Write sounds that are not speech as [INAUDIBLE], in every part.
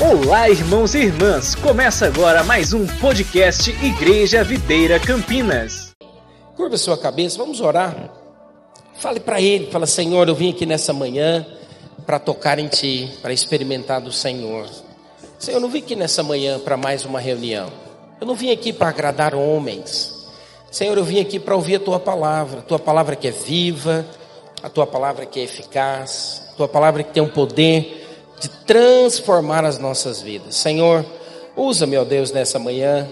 Olá, irmãos e irmãs! Começa agora mais um podcast Igreja Videira Campinas. Curva sua cabeça, vamos orar. Fale para Ele, fala Senhor, eu vim aqui nessa manhã para tocar em Ti, para experimentar do Senhor. Senhor, eu não vim aqui nessa manhã para mais uma reunião. Eu não vim aqui para agradar homens. Senhor, eu vim aqui para ouvir a Tua palavra, a Tua palavra que é viva, a Tua palavra que é eficaz, a Tua palavra que tem um poder de transformar as nossas vidas. Senhor, usa, meu Deus, nessa manhã,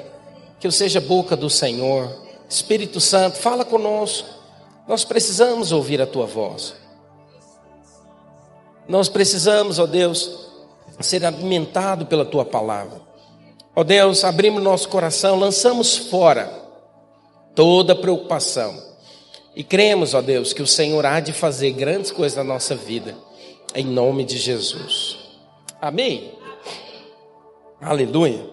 que eu seja boca do Senhor. Espírito Santo, fala conosco. Nós precisamos ouvir a tua voz. Nós precisamos, ó Deus, ser alimentado pela tua palavra. Ó Deus, abrimos nosso coração, lançamos fora toda preocupação. E cremos, ó Deus, que o Senhor há de fazer grandes coisas na nossa vida em nome de Jesus. Amém? Aleluia.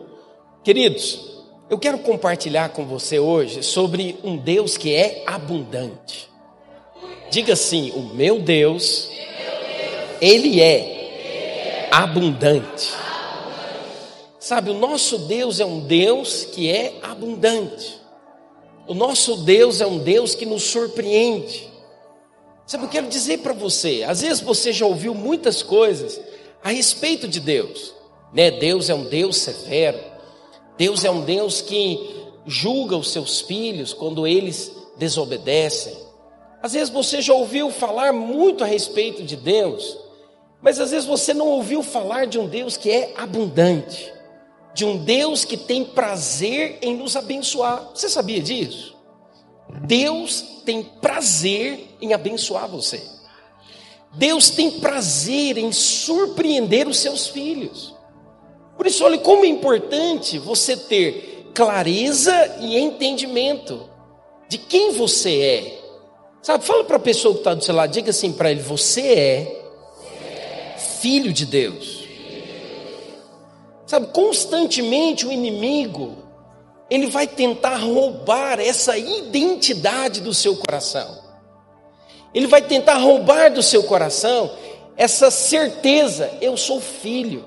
Queridos, eu quero compartilhar com você hoje sobre um Deus que é abundante. Diga assim: o meu Deus, Ele é abundante. Sabe, o nosso Deus é um Deus que é abundante. O nosso Deus é um Deus que nos surpreende. Sabe, eu quero dizer para você, às vezes você já ouviu muitas coisas a respeito de Deus, né? Deus é um Deus severo. Deus é um Deus que julga os seus filhos quando eles desobedecem. Às vezes você já ouviu falar muito a respeito de Deus, mas às vezes você não ouviu falar de um Deus que é abundante, de um Deus que tem prazer em nos abençoar. Você sabia disso? Deus tem prazer em abençoar você. Deus tem prazer em surpreender os seus filhos. Por isso, olha como é importante você ter clareza e entendimento de quem você é. Sabe, fala para a pessoa que está do seu lado, diga assim para ele: você é filho de Deus. Sabe, constantemente o inimigo ele vai tentar roubar essa identidade do seu coração. Ele vai tentar roubar do seu coração essa certeza: eu sou filho.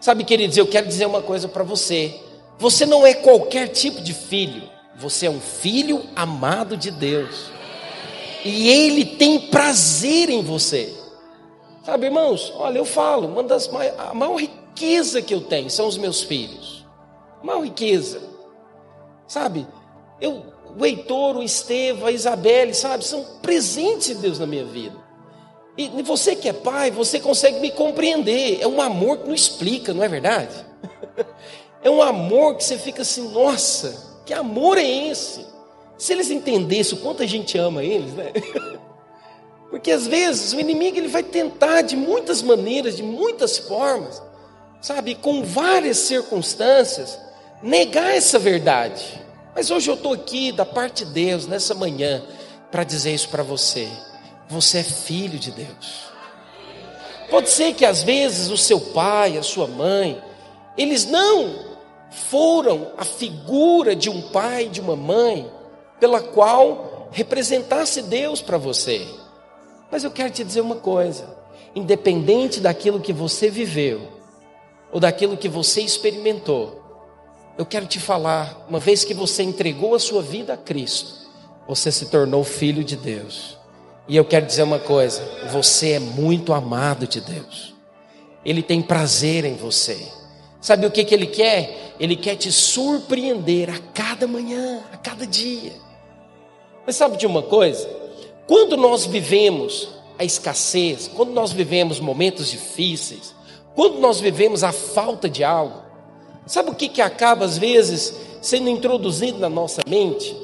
Sabe, queridos, eu quero dizer uma coisa para você. Você não é qualquer tipo de filho, você é um filho amado de Deus. E Ele tem prazer em você. Sabe, irmãos, olha, eu falo, uma das maiores, a maior riqueza que eu tenho são os meus filhos maior riqueza. Sabe? Eu, o Heitor, o Estevão, a Isabelle, sabe? São presentes de Deus na minha vida. E você que é pai, você consegue me compreender. É um amor que não explica, não é verdade? [LAUGHS] É um amor que você fica assim, nossa, que amor é esse? Se eles entendessem o quanto a gente ama eles, né? [LAUGHS] Porque às vezes o inimigo ele vai tentar de muitas maneiras, de muitas formas, sabe, com várias circunstâncias, negar essa verdade. Mas hoje eu estou aqui da parte de Deus, nessa manhã, para dizer isso para você. Você é filho de Deus. Pode ser que às vezes o seu pai, a sua mãe, eles não foram a figura de um pai, de uma mãe, pela qual representasse Deus para você. Mas eu quero te dizer uma coisa: independente daquilo que você viveu, ou daquilo que você experimentou, eu quero te falar, uma vez que você entregou a sua vida a Cristo, você se tornou filho de Deus. E eu quero dizer uma coisa: você é muito amado de Deus. Ele tem prazer em você. Sabe o que, que ele quer? Ele quer te surpreender a cada manhã, a cada dia. Mas sabe de uma coisa? Quando nós vivemos a escassez, quando nós vivemos momentos difíceis, quando nós vivemos a falta de algo, Sabe o que, que acaba, às vezes, sendo introduzido na nossa mente?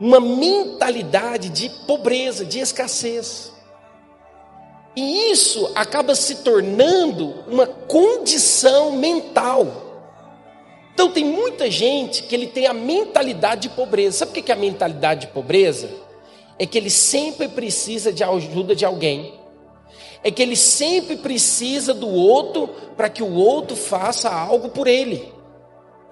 Uma mentalidade de pobreza, de escassez. E isso acaba se tornando uma condição mental. Então tem muita gente que ele tem a mentalidade de pobreza. Sabe o que é a mentalidade de pobreza? É que ele sempre precisa de ajuda de alguém. É que ele sempre precisa do outro para que o outro faça algo por ele.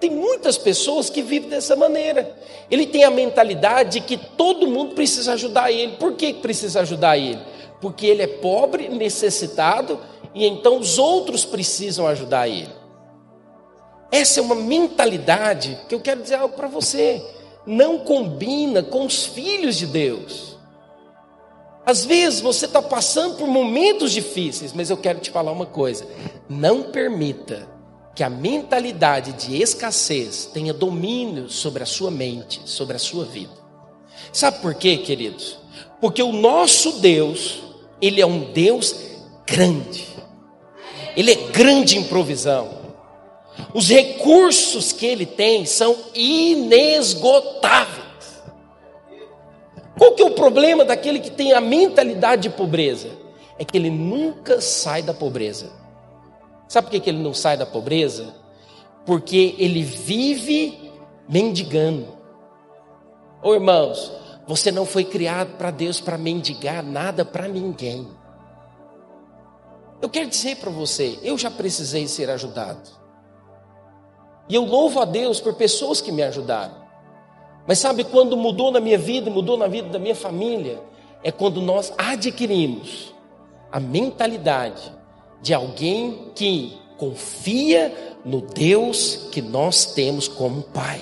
Tem muitas pessoas que vivem dessa maneira. Ele tem a mentalidade de que todo mundo precisa ajudar ele. Por que precisa ajudar ele? Porque ele é pobre, necessitado e então os outros precisam ajudar ele. Essa é uma mentalidade que eu quero dizer algo para você. Não combina com os filhos de Deus. Às vezes você está passando por momentos difíceis, mas eu quero te falar uma coisa: não permita que a mentalidade de escassez tenha domínio sobre a sua mente, sobre a sua vida. Sabe por quê, queridos? Porque o nosso Deus, ele é um Deus grande. Ele é grande em provisão. Os recursos que ele tem são inesgotáveis. Qual que é o problema daquele que tem a mentalidade de pobreza? É que ele nunca sai da pobreza. Sabe por que ele não sai da pobreza? Porque ele vive mendigando. Ô irmãos, você não foi criado para Deus para mendigar nada para ninguém. Eu quero dizer para você, eu já precisei ser ajudado. E eu louvo a Deus por pessoas que me ajudaram. Mas sabe quando mudou na minha vida, mudou na vida da minha família? É quando nós adquirimos a mentalidade de alguém que confia no Deus que nós temos como Pai.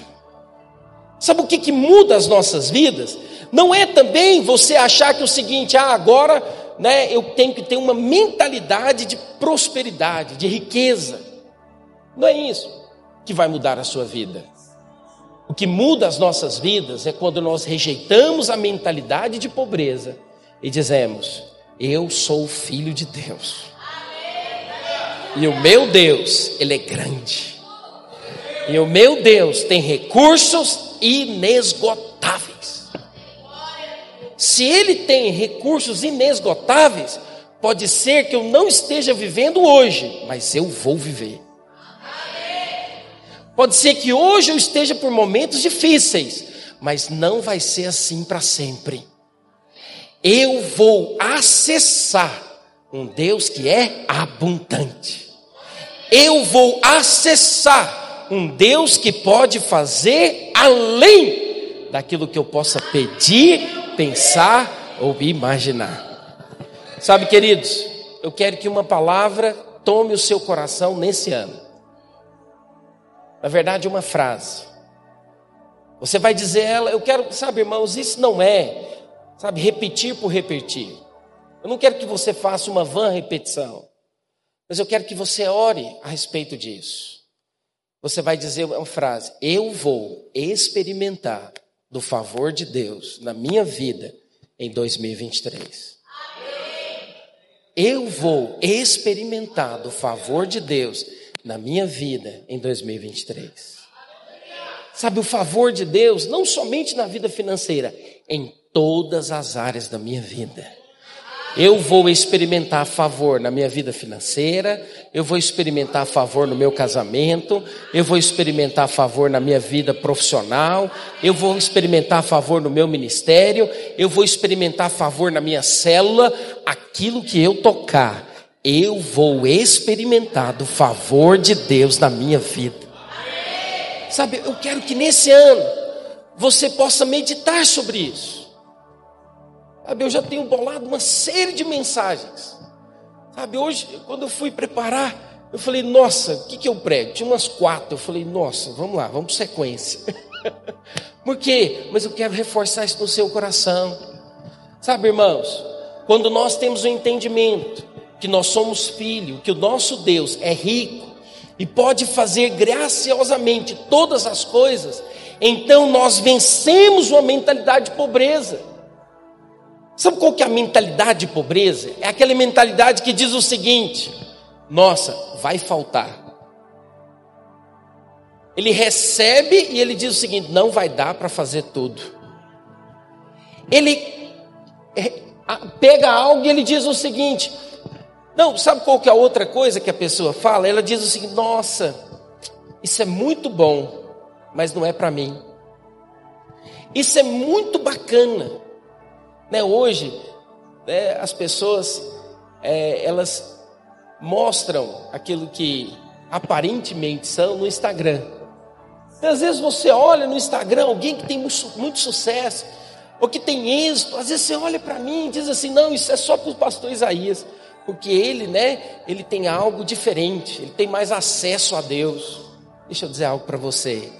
Sabe o que, que muda as nossas vidas? Não é também você achar que o seguinte, ah, agora né, eu tenho que ter uma mentalidade de prosperidade, de riqueza. Não é isso que vai mudar a sua vida. O que muda as nossas vidas é quando nós rejeitamos a mentalidade de pobreza e dizemos: Eu sou filho de Deus. E o meu Deus, Ele é grande. E o meu Deus tem recursos inesgotáveis. Se Ele tem recursos inesgotáveis, pode ser que eu não esteja vivendo hoje, mas eu vou viver. Pode ser que hoje eu esteja por momentos difíceis, mas não vai ser assim para sempre. Eu vou acessar um Deus que é abundante. Eu vou acessar um Deus que pode fazer além daquilo que eu possa pedir, pensar ou imaginar. Sabe, queridos, eu quero que uma palavra tome o seu coração nesse ano. Na verdade, uma frase. Você vai dizer ela, eu quero, sabe, irmãos, isso não é, sabe, repetir por repetir. Eu não quero que você faça uma vã repetição, mas eu quero que você ore a respeito disso. Você vai dizer uma frase: Eu vou experimentar do favor de Deus na minha vida em 2023. Eu vou experimentar do favor de Deus na minha vida em 2023. Sabe, o favor de Deus, não somente na vida financeira, em todas as áreas da minha vida. Eu vou experimentar favor na minha vida financeira, eu vou experimentar favor no meu casamento, eu vou experimentar favor na minha vida profissional, eu vou experimentar favor no meu ministério, eu vou experimentar favor na minha célula, aquilo que eu tocar eu vou experimentar do favor de Deus na minha vida. Sabe, eu quero que nesse ano você possa meditar sobre isso. Sabe, eu já tenho bolado uma série de mensagens. Sabe, hoje, quando eu fui preparar, eu falei, nossa, o que, que eu prego? Tinha umas quatro. Eu falei, nossa, vamos lá, vamos sequência. [LAUGHS] Por quê? Mas eu quero reforçar isso no seu coração. Sabe, irmãos, quando nós temos o um entendimento que nós somos filho, que o nosso Deus é rico e pode fazer graciosamente todas as coisas, então nós vencemos uma mentalidade de pobreza. Sabe qual que é a mentalidade de pobreza? É aquela mentalidade que diz o seguinte: nossa, vai faltar. Ele recebe e ele diz o seguinte: não vai dar para fazer tudo. Ele é, pega algo e ele diz o seguinte: não, sabe qual que é a outra coisa que a pessoa fala? Ela diz o seguinte: nossa, isso é muito bom, mas não é para mim. Isso é muito bacana. Né? Hoje, né, as pessoas, é, elas mostram aquilo que aparentemente são no Instagram. Às vezes você olha no Instagram alguém que tem muito, muito sucesso, ou que tem êxito, às vezes você olha para mim e diz assim: não, isso é só para o pastor Isaías. porque ele, né, ele tem algo diferente, ele tem mais acesso a Deus. Deixa eu dizer algo para você.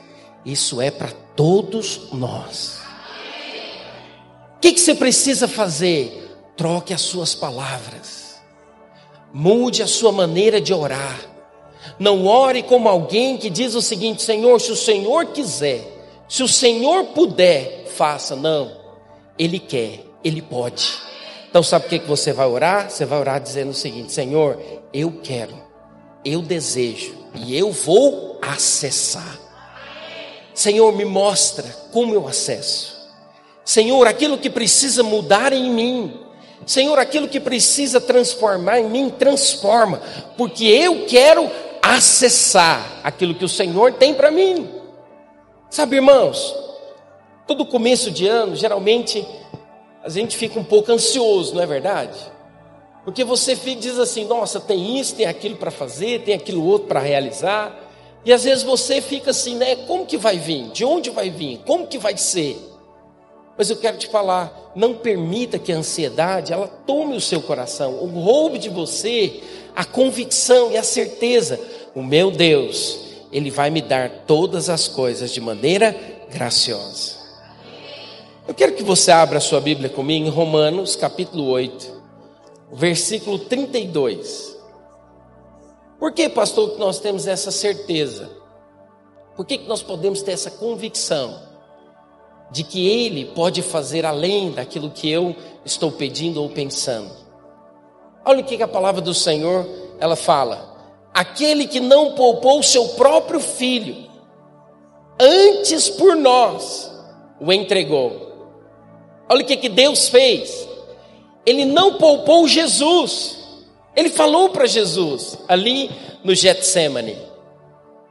Isso é para todos nós. O que, que você precisa fazer? Troque as suas palavras, mude a sua maneira de orar. Não ore como alguém que diz o seguinte: Senhor, se o Senhor quiser, se o Senhor puder, faça. Não, Ele quer, Ele pode. Então, sabe o que você vai orar? Você vai orar dizendo o seguinte: Senhor, eu quero, eu desejo e eu vou acessar. Senhor, me mostra como eu acesso. Senhor, aquilo que precisa mudar em mim. Senhor, aquilo que precisa transformar em mim, transforma, porque eu quero acessar aquilo que o Senhor tem para mim. Sabe, irmãos, todo começo de ano, geralmente, a gente fica um pouco ansioso, não é verdade? Porque você fica, diz assim: nossa, tem isso, tem aquilo para fazer, tem aquilo outro para realizar. E às vezes você fica assim, né? Como que vai vir? De onde vai vir? Como que vai ser? Mas eu quero te falar, não permita que a ansiedade ela tome o seu coração, ou roube de você a convicção e a certeza. O meu Deus, ele vai me dar todas as coisas de maneira graciosa. Eu quero que você abra a sua Bíblia comigo em Romanos, capítulo 8, versículo 32. Por que, pastor, que nós temos essa certeza? Por que, que nós podemos ter essa convicção de que Ele pode fazer além daquilo que eu estou pedindo ou pensando? Olha o que, a palavra do Senhor ela fala: aquele que não poupou o seu próprio filho, antes por nós o entregou. Olha o que, que Deus fez. Ele não poupou Jesus. Ele falou para Jesus, ali no Getsemane: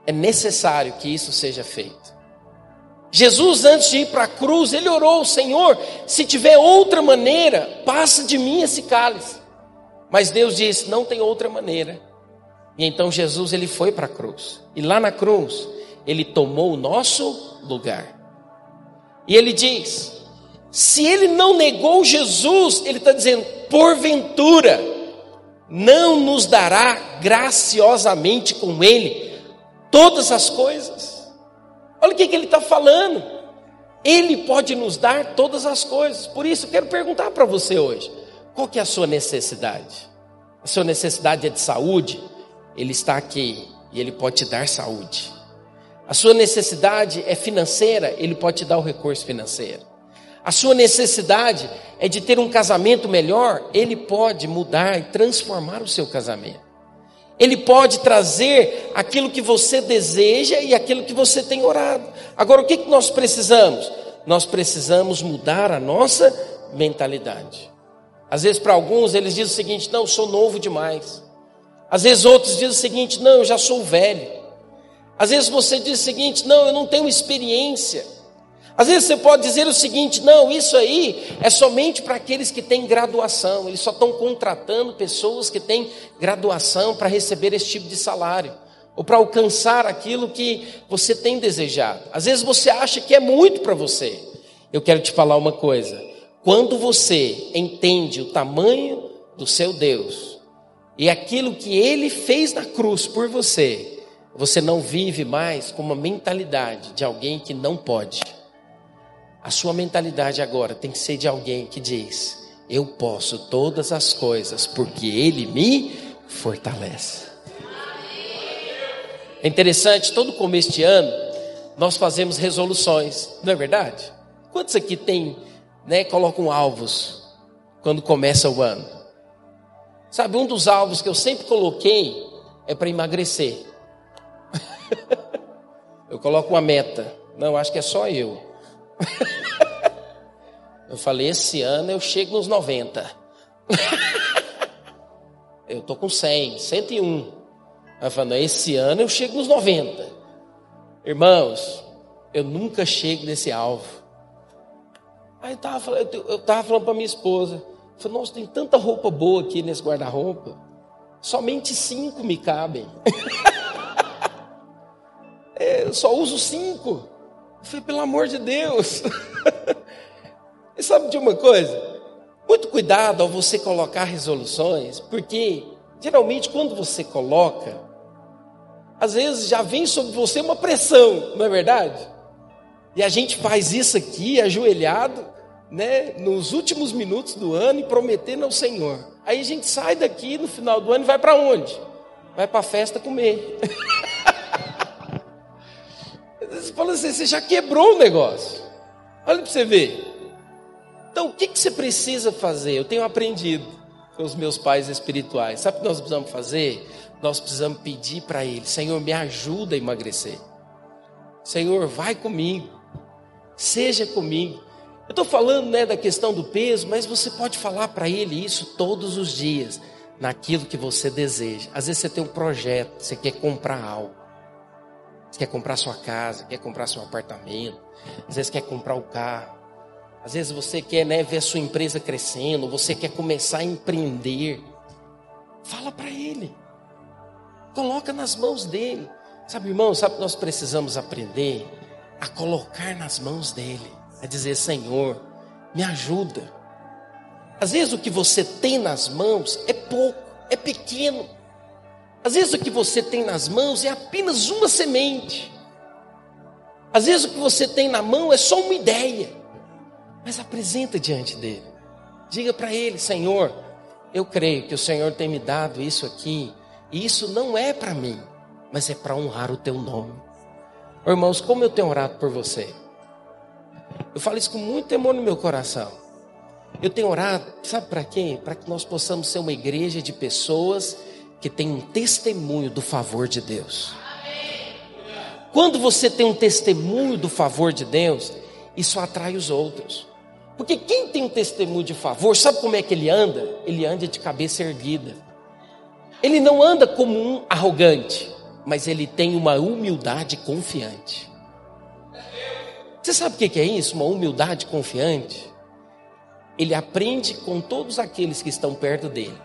é necessário que isso seja feito. Jesus, antes de ir para a cruz, ele orou: Senhor, se tiver outra maneira, passa de mim esse cálice. Mas Deus disse: não tem outra maneira. E então Jesus ele foi para a cruz. E lá na cruz, ele tomou o nosso lugar. E ele diz: se ele não negou Jesus, ele está dizendo, porventura, não nos dará graciosamente com Ele todas as coisas. Olha o que, que ele está falando. Ele pode nos dar todas as coisas. Por isso, eu quero perguntar para você hoje: qual que é a sua necessidade? A sua necessidade é de saúde? Ele está aqui e Ele pode te dar saúde. A sua necessidade é financeira? Ele pode te dar o recurso financeiro a sua necessidade é de ter um casamento melhor, ele pode mudar e transformar o seu casamento. Ele pode trazer aquilo que você deseja e aquilo que você tem orado. Agora, o que, que nós precisamos? Nós precisamos mudar a nossa mentalidade. Às vezes, para alguns, eles dizem o seguinte: não, sou novo demais. Às vezes, outros dizem o seguinte: não, eu já sou velho. Às vezes, você diz o seguinte: não, eu não tenho experiência. Às vezes você pode dizer o seguinte: não, isso aí é somente para aqueles que têm graduação, eles só estão contratando pessoas que têm graduação para receber esse tipo de salário, ou para alcançar aquilo que você tem desejado. Às vezes você acha que é muito para você. Eu quero te falar uma coisa: quando você entende o tamanho do seu Deus e aquilo que ele fez na cruz por você, você não vive mais com uma mentalidade de alguém que não pode. A sua mentalidade agora tem que ser de alguém que diz: Eu posso todas as coisas porque Ele me fortalece. É interessante, todo começo de ano nós fazemos resoluções, não é verdade? Quantos aqui tem, né, colocam alvos quando começa o ano? Sabe, um dos alvos que eu sempre coloquei é para emagrecer. [LAUGHS] eu coloco uma meta. Não, acho que é só eu. Eu falei, esse ano eu chego nos 90. eu tô com 100, 101. Ela falou, esse ano eu chego nos 90. Irmãos, eu nunca chego nesse alvo. Aí eu tava falando, eu tava falando para minha esposa, eu falei, nossa, tem tanta roupa boa aqui nesse guarda-roupa. Somente cinco me cabem. [LAUGHS] é, eu só uso cinco. Eu falei, pelo amor de Deus. [LAUGHS] e sabe de uma coisa? Muito cuidado ao você colocar resoluções, porque geralmente quando você coloca, às vezes já vem sobre você uma pressão, não é verdade? E a gente faz isso aqui ajoelhado, né, nos últimos minutos do ano e prometendo ao Senhor. Aí a gente sai daqui no final do ano e vai para onde? Vai para a festa comer. [LAUGHS] Você fala assim, você já quebrou o negócio. Olha para você ver. Então, o que, que você precisa fazer? Eu tenho aprendido com os meus pais espirituais. Sabe o que nós precisamos fazer? Nós precisamos pedir para Ele: Senhor, me ajuda a emagrecer. Senhor, vai comigo. Seja comigo. Eu estou falando né, da questão do peso, mas você pode falar para Ele isso todos os dias, naquilo que você deseja. Às vezes você tem um projeto, você quer comprar algo. Você quer comprar sua casa, quer comprar seu apartamento, às vezes quer comprar o carro. Às vezes você quer né, ver a sua empresa crescendo, você quer começar a empreender. Fala para ele. Coloca nas mãos dele. Sabe, irmão, sabe que nós precisamos aprender a colocar nas mãos dele, a dizer: Senhor, me ajuda. Às vezes o que você tem nas mãos é pouco, é pequeno. Às vezes o que você tem nas mãos é apenas uma semente. Às vezes o que você tem na mão é só uma ideia. Mas apresenta diante dele. Diga para ele, Senhor, eu creio que o Senhor tem me dado isso aqui, e isso não é para mim, mas é para honrar o teu nome. Irmãos, como eu tenho orado por você? Eu falo isso com muito temor no meu coração. Eu tenho orado, sabe para quê? Para que nós possamos ser uma igreja de pessoas que tem um testemunho do favor de Deus. Quando você tem um testemunho do favor de Deus, isso atrai os outros. Porque quem tem um testemunho de favor, sabe como é que ele anda? Ele anda de cabeça erguida. Ele não anda como um arrogante, mas ele tem uma humildade confiante. Você sabe o que é isso? Uma humildade confiante? Ele aprende com todos aqueles que estão perto dele,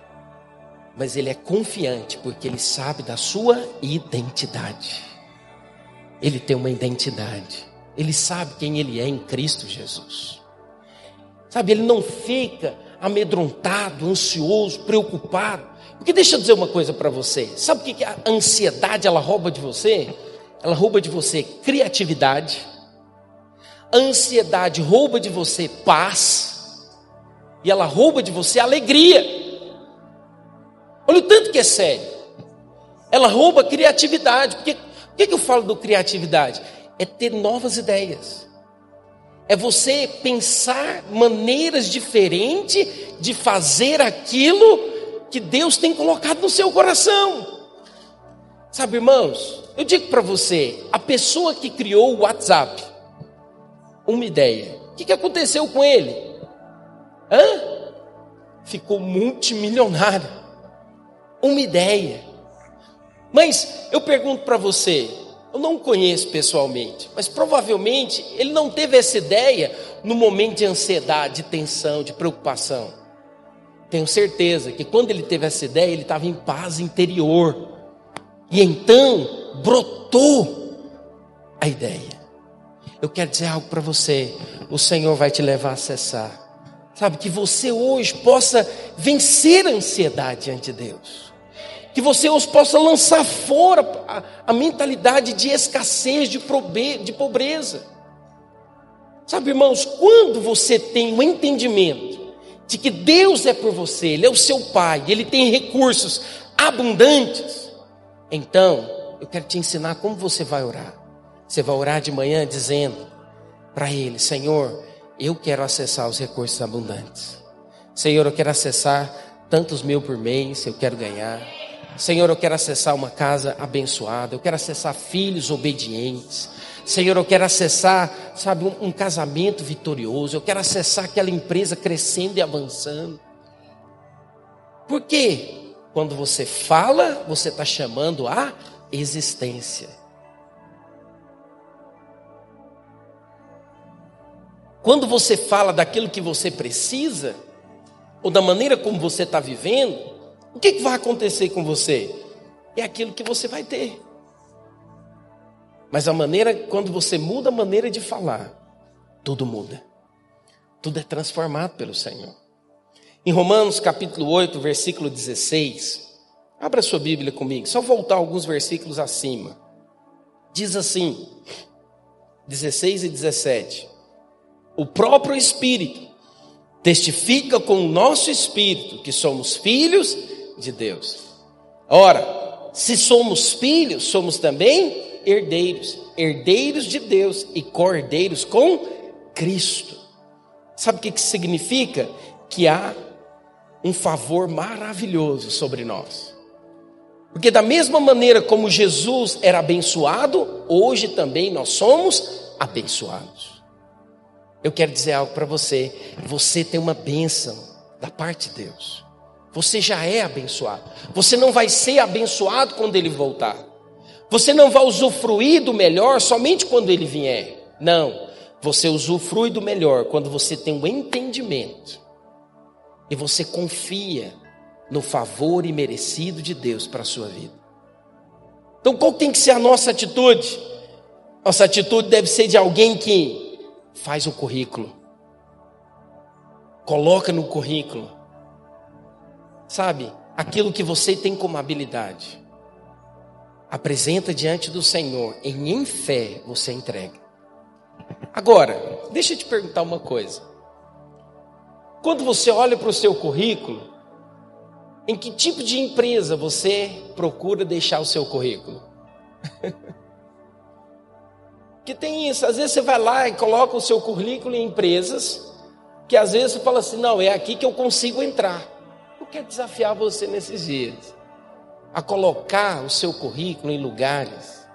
mas ele é confiante porque ele sabe da sua identidade. Ele tem uma identidade, ele sabe quem ele é em Cristo Jesus. Sabe, ele não fica amedrontado, ansioso, preocupado. Porque deixa eu dizer uma coisa para você. Sabe o que a ansiedade ela rouba de você? Ela rouba de você criatividade. A ansiedade rouba de você paz. E ela rouba de você alegria. Olha o tanto que é sério. Ela rouba criatividade. Por que eu falo do criatividade? É ter novas ideias é você pensar maneiras diferentes de fazer aquilo que Deus tem colocado no seu coração. Sabe, irmãos, eu digo para você: a pessoa que criou o WhatsApp, uma ideia, o que, que aconteceu com ele? Hã? Ficou multimilionário. Uma ideia. Mas eu pergunto para você: eu não conheço pessoalmente, mas provavelmente ele não teve essa ideia no momento de ansiedade, de tensão, de preocupação. Tenho certeza que quando ele teve essa ideia, ele estava em paz interior. E então brotou a ideia. Eu quero dizer algo para você: o Senhor vai te levar a acessar. Sabe, que você hoje possa vencer a ansiedade diante de Deus que você os possa lançar fora a, a mentalidade de escassez, de, probe, de pobreza. Sabe, irmãos, quando você tem o um entendimento de que Deus é por você, Ele é o seu Pai, Ele tem recursos abundantes, então eu quero te ensinar como você vai orar. Você vai orar de manhã dizendo para Ele: Senhor, eu quero acessar os recursos abundantes. Senhor, eu quero acessar tantos mil por mês, eu quero ganhar. Senhor, eu quero acessar uma casa abençoada, eu quero acessar filhos obedientes. Senhor, eu quero acessar, sabe, um, um casamento vitorioso, eu quero acessar aquela empresa crescendo e avançando. Por quê? Quando você fala, você está chamando a existência. Quando você fala daquilo que você precisa, ou da maneira como você está vivendo, o que, que vai acontecer com você? É aquilo que você vai ter. Mas a maneira, quando você muda a maneira de falar, tudo muda. Tudo é transformado pelo Senhor. Em Romanos capítulo 8, versículo 16, abra sua Bíblia comigo, só voltar alguns versículos acima. Diz assim, 16 e 17: O próprio Espírito testifica com o nosso espírito que somos filhos de Deus. Ora, se somos filhos, somos também herdeiros, herdeiros de Deus e cordeiros com Cristo. Sabe o que, que significa? Que há um favor maravilhoso sobre nós. Porque, da mesma maneira como Jesus era abençoado, hoje também nós somos abençoados. Eu quero dizer algo para você. Você tem uma bênção da parte de Deus. Você já é abençoado. Você não vai ser abençoado quando ele voltar. Você não vai usufruir do melhor somente quando ele vier. Não. Você usufrui do melhor quando você tem um entendimento e você confia no favor imerecido de Deus para a sua vida. Então, qual tem que ser a nossa atitude? Nossa atitude deve ser de alguém que faz o currículo. Coloca no currículo. Sabe, aquilo que você tem como habilidade. Apresenta diante do Senhor e em fé você entrega. Agora, deixa eu te perguntar uma coisa. Quando você olha para o seu currículo, em que tipo de empresa você procura deixar o seu currículo? [LAUGHS] Que tem isso, às vezes você vai lá e coloca o seu currículo em empresas, que às vezes você fala assim: não, é aqui que eu consigo entrar. Eu quero desafiar você nesses dias a colocar o seu currículo em lugares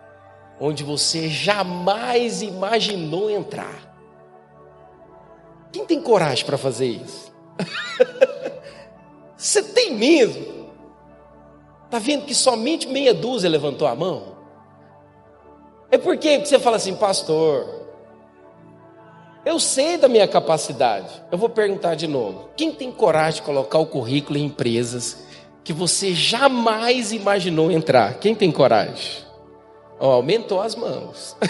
onde você jamais imaginou entrar. Quem tem coragem para fazer isso? [LAUGHS] você tem mesmo? Está vendo que somente meia dúzia levantou a mão? É porque você fala assim, pastor, eu sei da minha capacidade. Eu vou perguntar de novo: quem tem coragem de colocar o currículo em empresas que você jamais imaginou entrar? Quem tem coragem? Oh, aumentou as mãos. [LAUGHS]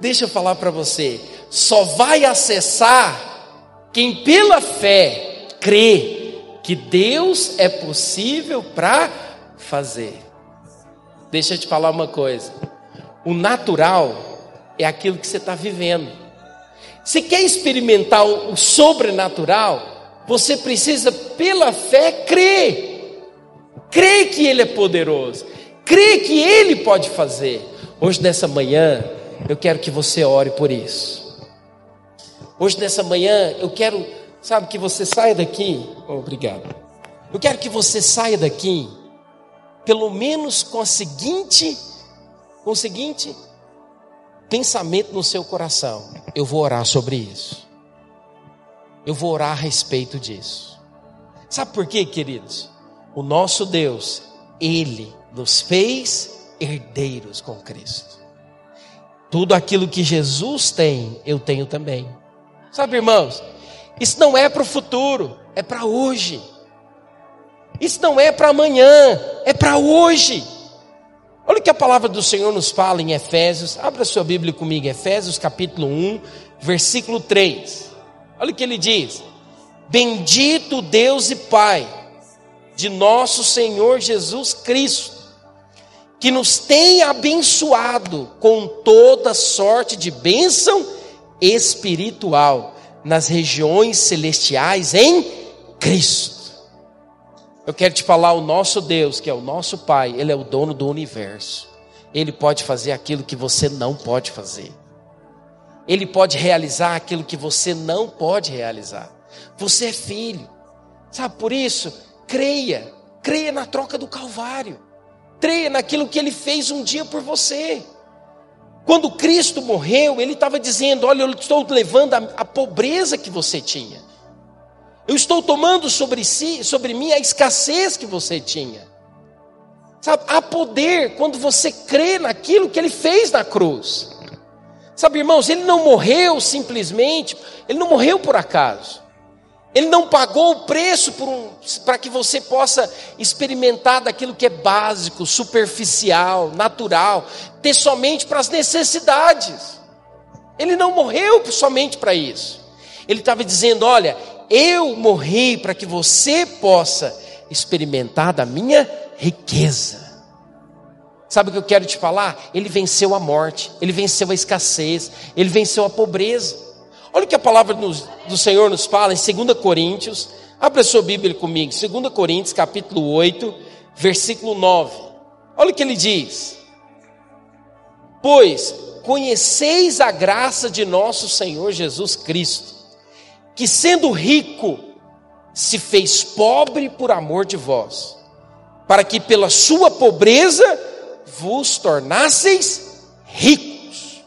Deixa eu falar para você: só vai acessar quem pela fé crê que Deus é possível para fazer. Deixa eu te falar uma coisa. O natural é aquilo que você está vivendo. Se quer experimentar o sobrenatural, você precisa, pela fé, crer. Crer que Ele é poderoso. Crer que Ele pode fazer. Hoje, nessa manhã, eu quero que você ore por isso. Hoje, nessa manhã, eu quero, sabe, que você saia daqui. Oh, obrigado. Eu quero que você saia daqui pelo menos com a seguinte, com o seguinte pensamento no seu coração: eu vou orar sobre isso. Eu vou orar a respeito disso. Sabe por quê, queridos? O nosso Deus, Ele nos fez herdeiros com Cristo. Tudo aquilo que Jesus tem, eu tenho também. Sabe, irmãos, isso não é para o futuro, é para hoje. Isso não é para amanhã, é para hoje. Olha o que a palavra do Senhor nos fala em Efésios. Abra sua Bíblia comigo, Efésios capítulo 1, versículo 3. Olha o que ele diz: Bendito Deus e Pai de nosso Senhor Jesus Cristo, que nos tem abençoado com toda sorte de bênção espiritual nas regiões celestiais em Cristo. Eu quero te falar, o nosso Deus, que é o nosso Pai, Ele é o dono do universo. Ele pode fazer aquilo que você não pode fazer. Ele pode realizar aquilo que você não pode realizar. Você é filho. Sabe por isso? Creia. Creia na troca do Calvário. Creia naquilo que Ele fez um dia por você. Quando Cristo morreu, Ele estava dizendo: Olha, eu estou levando a, a pobreza que você tinha. Eu estou tomando sobre si, sobre mim a escassez que você tinha. Sabe, há poder quando você crê naquilo que ele fez na cruz. Sabe, irmãos, ele não morreu simplesmente, ele não morreu por acaso. Ele não pagou o preço um, para que você possa experimentar daquilo que é básico, superficial, natural, ter somente para as necessidades. Ele não morreu somente para isso. Ele estava dizendo: Olha, eu morri para que você possa experimentar da minha riqueza. Sabe o que eu quero te falar? Ele venceu a morte, ele venceu a escassez, ele venceu a pobreza. Olha o que a palavra do Senhor nos fala em 2 Coríntios. Abra sua Bíblia comigo, 2 Coríntios, capítulo 8, versículo 9. Olha o que ele diz: Pois conheceis a graça de nosso Senhor Jesus Cristo, que sendo rico, se fez pobre por amor de vós, para que pela sua pobreza vos tornasseis ricos.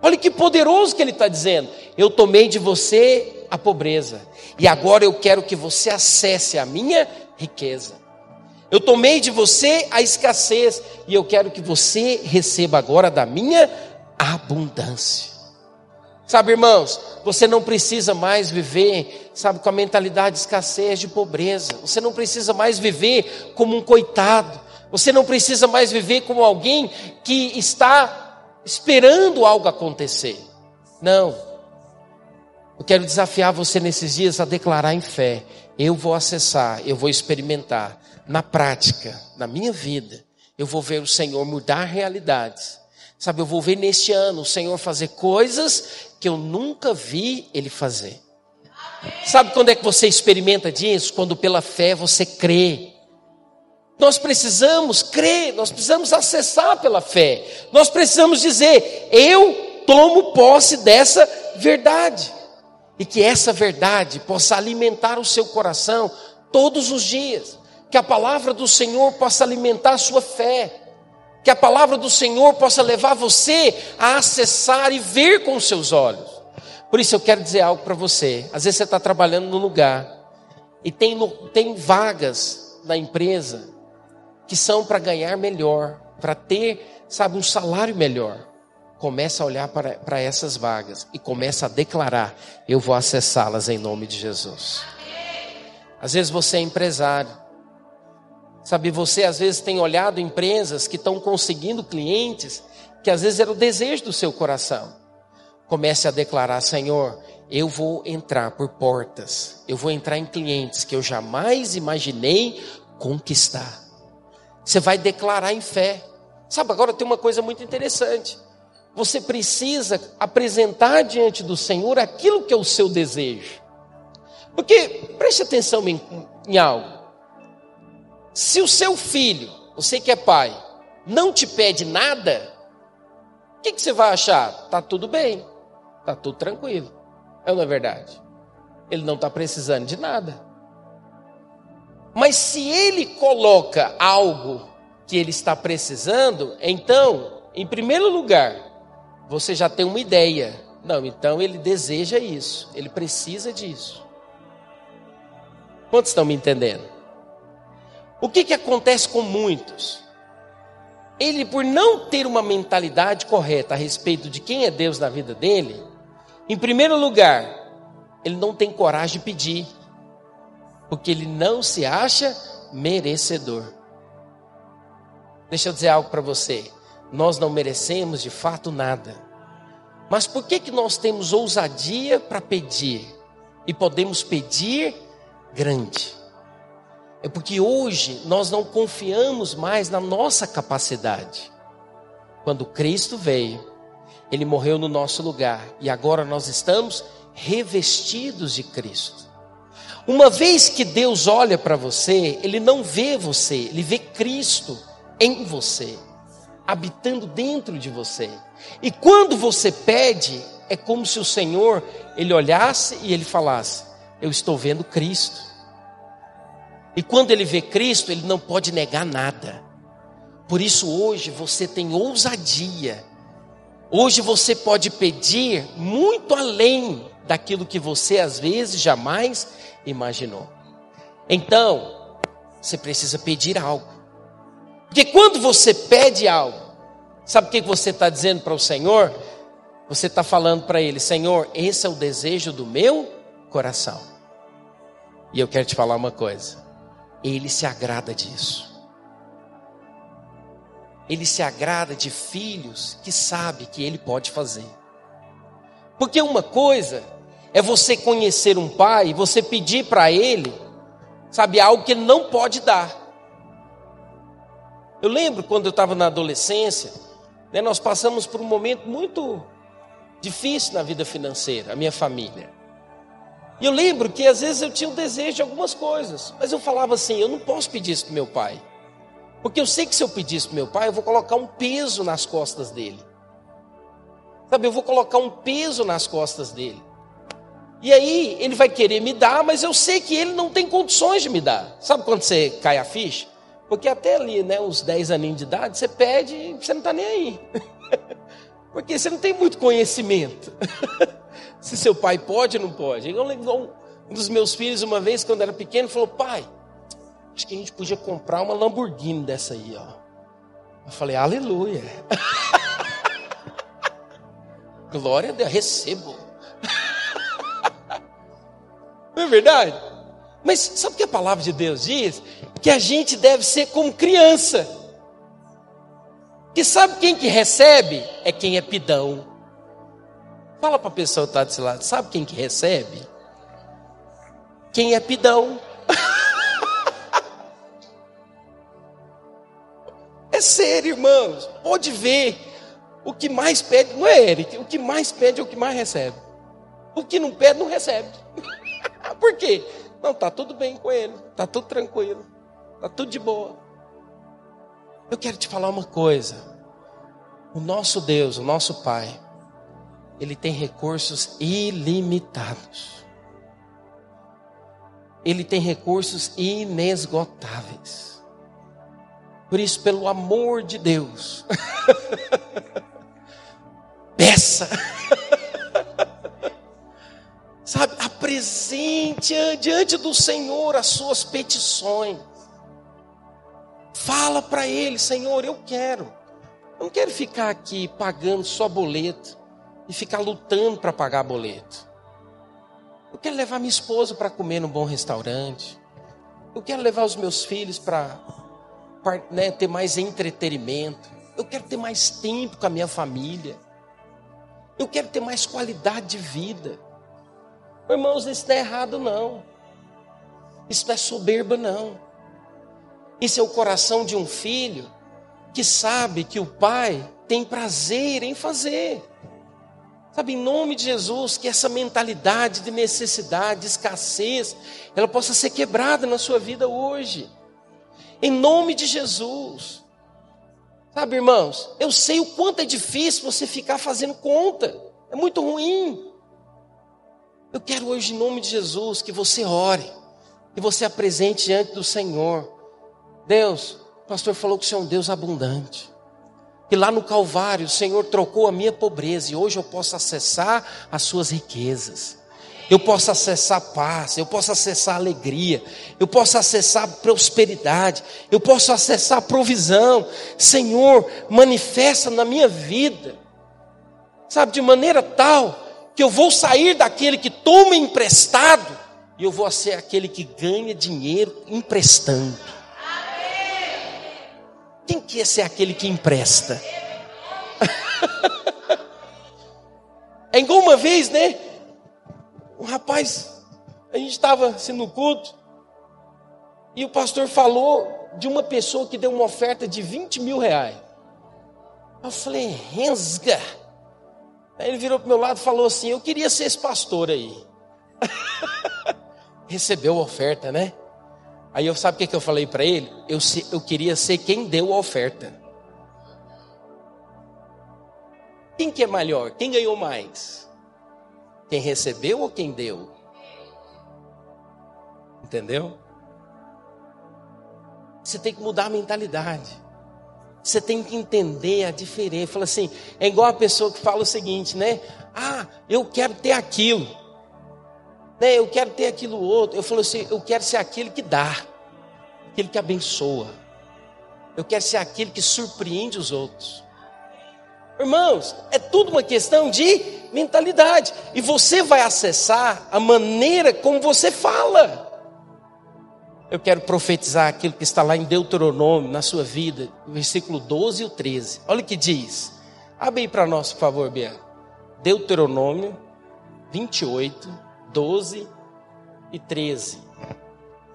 Olha que poderoso que ele está dizendo. Eu tomei de você a pobreza, e agora eu quero que você acesse a minha riqueza. Eu tomei de você a escassez e eu quero que você receba agora da minha abundância. Sabe, irmãos, você não precisa mais viver, sabe, com a mentalidade de escassez, de pobreza. Você não precisa mais viver como um coitado. Você não precisa mais viver como alguém que está esperando algo acontecer. Não. Eu quero desafiar você nesses dias a declarar em fé: eu vou acessar, eu vou experimentar na prática, na minha vida, eu vou ver o Senhor mudar realidades. Sabe, eu vou ver neste ano o Senhor fazer coisas que eu nunca vi Ele fazer. Sabe quando é que você experimenta disso? Quando pela fé você crê. Nós precisamos crer, nós precisamos acessar pela fé. Nós precisamos dizer: eu tomo posse dessa verdade. E que essa verdade possa alimentar o seu coração todos os dias que a palavra do Senhor possa alimentar a sua fé, que a palavra do Senhor possa levar você a acessar e ver com os seus olhos. Por isso eu quero dizer algo para você. Às vezes você está trabalhando no lugar e tem, tem vagas na empresa que são para ganhar melhor, para ter, sabe, um salário melhor. Começa a olhar para, para essas vagas e começa a declarar: eu vou acessá-las em nome de Jesus. Às vezes você é empresário Sabe, você às vezes tem olhado empresas que estão conseguindo clientes que às vezes era o desejo do seu coração. Comece a declarar: Senhor, eu vou entrar por portas, eu vou entrar em clientes que eu jamais imaginei conquistar. Você vai declarar em fé. Sabe, agora tem uma coisa muito interessante. Você precisa apresentar diante do Senhor aquilo que é o seu desejo. Porque, preste atenção em, em algo. Se o seu filho, você que é pai, não te pede nada, o que, que, você vai achar? Tá tudo bem, tá tudo tranquilo. É ou não é verdade? Ele não está precisando de nada. Mas se ele coloca algo que ele está precisando, então, em primeiro lugar, você já tem uma ideia. Não, então ele deseja isso, ele precisa disso. Quantos estão me entendendo? O que, que acontece com muitos? Ele, por não ter uma mentalidade correta a respeito de quem é Deus na vida dele, em primeiro lugar, ele não tem coragem de pedir, porque ele não se acha merecedor. Deixa eu dizer algo para você. Nós não merecemos de fato nada. Mas por que, que nós temos ousadia para pedir? E podemos pedir grande? É porque hoje nós não confiamos mais na nossa capacidade. Quando Cristo veio, Ele morreu no nosso lugar e agora nós estamos revestidos de Cristo. Uma vez que Deus olha para você, Ele não vê você, Ele vê Cristo em você, habitando dentro de você. E quando você pede, é como se o Senhor, Ele olhasse e Ele falasse: Eu estou vendo Cristo. E quando ele vê Cristo, ele não pode negar nada. Por isso hoje você tem ousadia. Hoje você pode pedir muito além daquilo que você às vezes jamais imaginou. Então, você precisa pedir algo. Porque quando você pede algo, sabe o que você está dizendo para o Senhor? Você está falando para Ele: Senhor, esse é o desejo do meu coração. E eu quero te falar uma coisa. Ele se agrada disso. Ele se agrada de filhos que sabe que ele pode fazer. Porque uma coisa é você conhecer um pai, você pedir para ele, sabe, algo que ele não pode dar. Eu lembro quando eu estava na adolescência, né, nós passamos por um momento muito difícil na vida financeira, a minha família. E eu lembro que às vezes eu tinha o desejo de algumas coisas, mas eu falava assim: eu não posso pedir isso para meu pai, porque eu sei que se eu pedir isso para meu pai, eu vou colocar um peso nas costas dele. Sabe, eu vou colocar um peso nas costas dele. E aí ele vai querer me dar, mas eu sei que ele não tem condições de me dar. Sabe quando você cai a ficha? Porque até ali, né, uns 10 aninhos de idade, você pede e você não está nem aí. [LAUGHS] Porque você não tem muito conhecimento. [LAUGHS] Se seu pai pode ou não pode. Um dos meus filhos, uma vez, quando era pequeno, falou: Pai, acho que a gente podia comprar uma Lamborghini dessa aí, ó. Eu falei: Aleluia. [LAUGHS] Glória a Deus, recebo. [LAUGHS] Não é verdade? Mas sabe o que a palavra de Deus diz? Que a gente deve ser como criança. Que sabe quem que recebe? É quem é pidão. Fala para a pessoa que está desse lado, sabe quem que recebe? Quem é pidão. [LAUGHS] é sério, irmãos. Pode ver. O que mais pede, não é Eric, o que mais pede é o que mais recebe. O que não pede, não recebe. [LAUGHS] Por quê? Não, está tudo bem com ele, está tudo tranquilo, está tudo de boa. Eu quero te falar uma coisa. O nosso Deus, o nosso Pai, Ele tem recursos ilimitados. Ele tem recursos inesgotáveis. Por isso, pelo amor de Deus, [LAUGHS] peça. [LAUGHS] Sabe, apresente diante do Senhor as suas petições. Fala para Ele, Senhor, eu quero. Eu não quero ficar aqui pagando só boleto e ficar lutando para pagar boleto. Eu quero levar minha esposa para comer num bom restaurante. Eu quero levar os meus filhos para né, ter mais entretenimento. Eu quero ter mais tempo com a minha família. Eu quero ter mais qualidade de vida. Irmãos, isso não é errado, não. Isso não é soberba, não. Isso é o coração de um filho que sabe que o pai tem prazer em fazer. Sabe, em nome de Jesus, que essa mentalidade de necessidade, de escassez, ela possa ser quebrada na sua vida hoje. Em nome de Jesus. Sabe, irmãos, eu sei o quanto é difícil você ficar fazendo conta. É muito ruim. Eu quero hoje, em nome de Jesus, que você ore, que você apresente diante do Senhor. Deus, o pastor falou que o Senhor é um Deus abundante. Que lá no Calvário o Senhor trocou a minha pobreza e hoje eu posso acessar as suas riquezas. Eu posso acessar paz, eu posso acessar alegria, eu posso acessar prosperidade, eu posso acessar provisão. Senhor, manifesta na minha vida, sabe, de maneira tal que eu vou sair daquele que toma emprestado e eu vou ser aquele que ganha dinheiro emprestando. Quem quer é ser aquele que empresta? [LAUGHS] é igual uma vez, né? Um rapaz, a gente estava assim no culto, e o pastor falou de uma pessoa que deu uma oferta de 20 mil reais. Eu falei, rensga. Aí ele virou para o meu lado e falou assim: Eu queria ser esse pastor aí. [LAUGHS] Recebeu a oferta, né? Aí eu sabe o que, que eu falei para ele? Eu, eu queria ser quem deu a oferta. Quem que é melhor? Quem ganhou mais? Quem recebeu ou quem deu? Entendeu? Você tem que mudar a mentalidade. Você tem que entender a diferença. Fala assim, é igual a pessoa que fala o seguinte, né? Ah, eu quero ter aquilo. Né? Eu quero ter aquilo outro. Eu falo assim, eu quero ser aquele que dá, aquele que abençoa. Eu quero ser aquele que surpreende os outros. Irmãos, é tudo uma questão de mentalidade. E você vai acessar a maneira como você fala eu quero profetizar aquilo que está lá em Deuteronômio, na sua vida, versículo 12 e o 13. Olha o que diz. Abre aí para nós, por favor, Bia. Deuteronômio, 28, 12 e 13.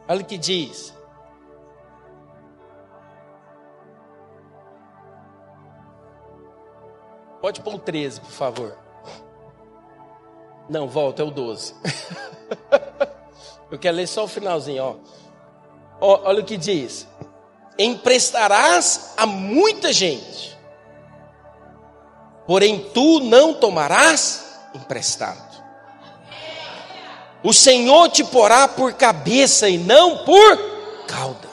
Olha o que diz. Pode pôr o 13, por favor. Não, volta, é o 12. [LAUGHS] Eu quero ler só o finalzinho, ó. ó. Olha o que diz: Emprestarás a muita gente, porém tu não tomarás emprestado. O Senhor te porá por cabeça e não por cauda.